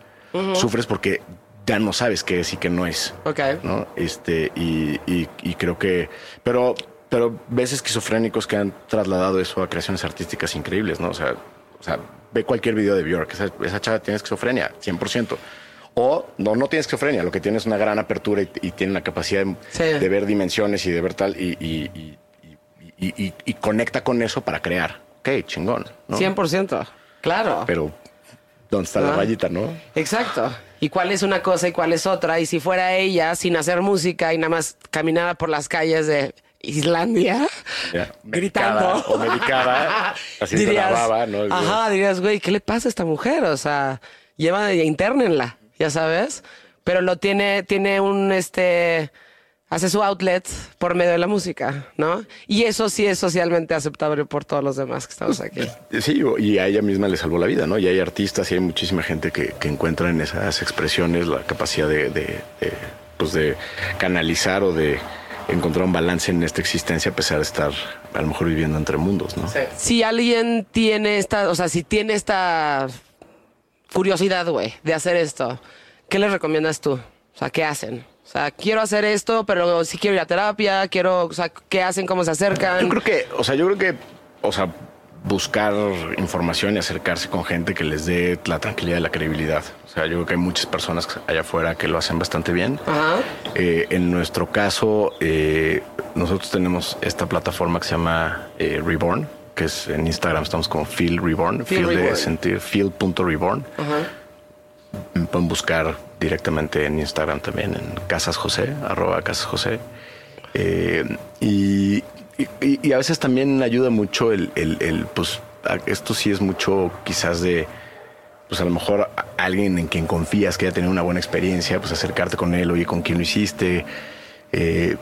Sufres porque ya no sabes qué es y qué no es. Ok. ¿no? Este, y, y- y creo que. Pero, pero ves esquizofrénicos que han trasladado eso a creaciones artísticas increíbles, ¿no? O sea, o sea ve cualquier video de Björk. Esa, esa chava tiene esquizofrenia, 100%. O no, no tiene esquizofrenia, lo que tiene es una gran apertura y, y tiene la capacidad de, Sí. de ver dimensiones y de ver tal, y, conecta con eso para crear. Ok, chingón. ¿no? 100%. Claro. Pero, ¿dónde está la Ah. rayita, no? Exacto. ¿Y cuál es una cosa y cuál es otra? Y si fuera ella sin hacer música y nada más caminara por las calles de Islandia gritando o medicada, así la baba, ¿no? Ajá, dirías, güey, ¿qué le pasa a esta mujer? O sea, lleva, internenla, ya sabes. Pero lo tiene, tiene un este hace su outlet por medio de la música, ¿no? Y eso sí es socialmente aceptable por todos los demás que estamos aquí. Sí, y a ella misma le salvó la vida, ¿no? Y hay artistas y hay muchísima gente que, que encuentra en esas expresiones la capacidad de, de- de, pues de canalizar o de encontrar un balance en esta existencia a pesar de estar a lo mejor viviendo entre mundos, ¿no? Si alguien tiene esta, o sea, si tiene esta curiosidad, güey, de hacer esto, ¿qué les recomiendas tú? O sea, ¿qué hacen? O sea, quiero hacer esto, pero sí quiero ir a terapia, quiero, o sea, ¿qué hacen? ¿Cómo se acercan? Yo creo que, o sea, yo creo que, o sea, buscar información y acercarse con gente que les dé la tranquilidad y la credibilidad. O sea, yo creo que hay muchas personas allá afuera que lo hacen bastante bien. Ajá. Eh, en nuestro caso, eh, nosotros tenemos esta plataforma que se llama eh, Reborn, que es en Instagram estamos como Feel Reborn, Feel Feel, de sentir, Feel.reborn. Me pueden buscar directamente en Instagram también, en Casas José, arroba Casas José. Eh, y, y- y a veces también ayuda mucho el, el- el, pues, esto sí es mucho quizás de, pues a lo mejor alguien en quien confías que haya tenido una buena experiencia, pues acercarte con él, oye, con quién lo hiciste. Eh,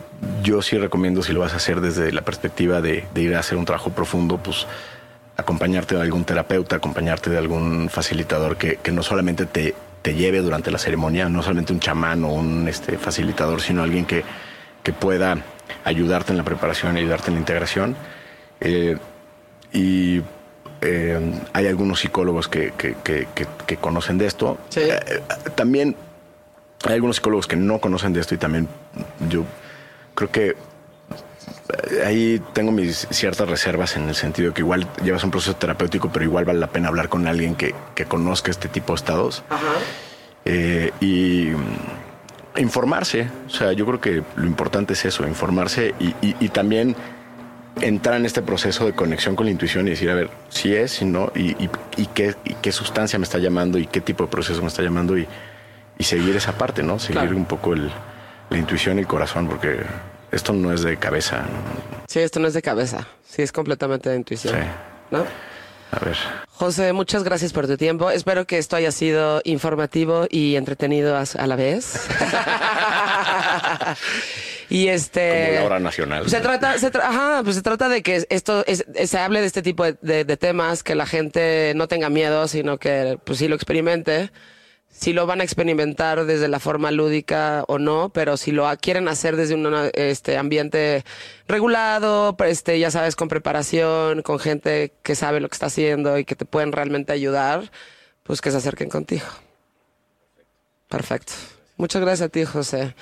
yo sí recomiendo si lo vas a hacer desde la perspectiva de, de ir a hacer un trabajo profundo, pues acompañarte de algún terapeuta, acompañarte de algún facilitador que, que no solamente te, te lleve durante la ceremonia, no solamente un chamán o un este, facilitador, sino alguien que, que pueda ayudarte en la preparación, ayudarte en la integración. Eh, y eh, hay algunos psicólogos que, que- que- conocen de esto. Sí. Eh, también hay algunos psicólogos que no conocen de esto y también yo creo que eh, ahí tengo mis ciertas reservas en el sentido de que igual llevas un proceso terapéutico, pero igual vale la pena hablar con alguien que, que conozca este tipo de estados Eh, y mm, informarse. O sea, yo creo que lo importante es eso, informarse y, y- y también entrar en este proceso de conexión con la intuición y decir, a ver, si es, si no, y, y- qué, qué sustancia me está llamando y qué tipo de proceso me está llamando y, y seguir esa parte, ¿no? Seguir Claro. un poco el- la intuición y el corazón, porque esto no es de cabeza. Sí, esto no es de cabeza. Sí, es completamente de intuición. Sí. ¿No? A ver. José, muchas gracias por tu tiempo. Espero que esto haya sido informativo y entretenido a, a la vez. y este. Como la hora nacional. Se trata, se tra- ajá, pues se trata de que esto es- se hable de este tipo de, de- de temas, que la gente no tenga miedo, sino que pues sí lo experimente. Si lo van a experimentar desde la forma lúdica o no, pero si lo quieren hacer desde un este, ambiente regulado, pues, este, ya sabes, con preparación, con gente que sabe lo que está haciendo y que te pueden realmente ayudar, pues que se acerquen contigo. Perfecto. Muchas gracias a ti, José.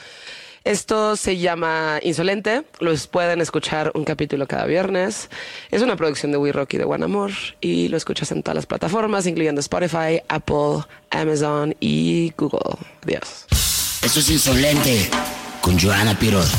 Esto se llama Insolente. Los pueden escuchar un capítulo cada viernes. Es una producción de We Rock y de One Amor. Y lo escuchas en todas las plataformas, incluyendo Spotify, Apple, Amazon y Google. Adiós. Eso es insolente con Joana Piroz.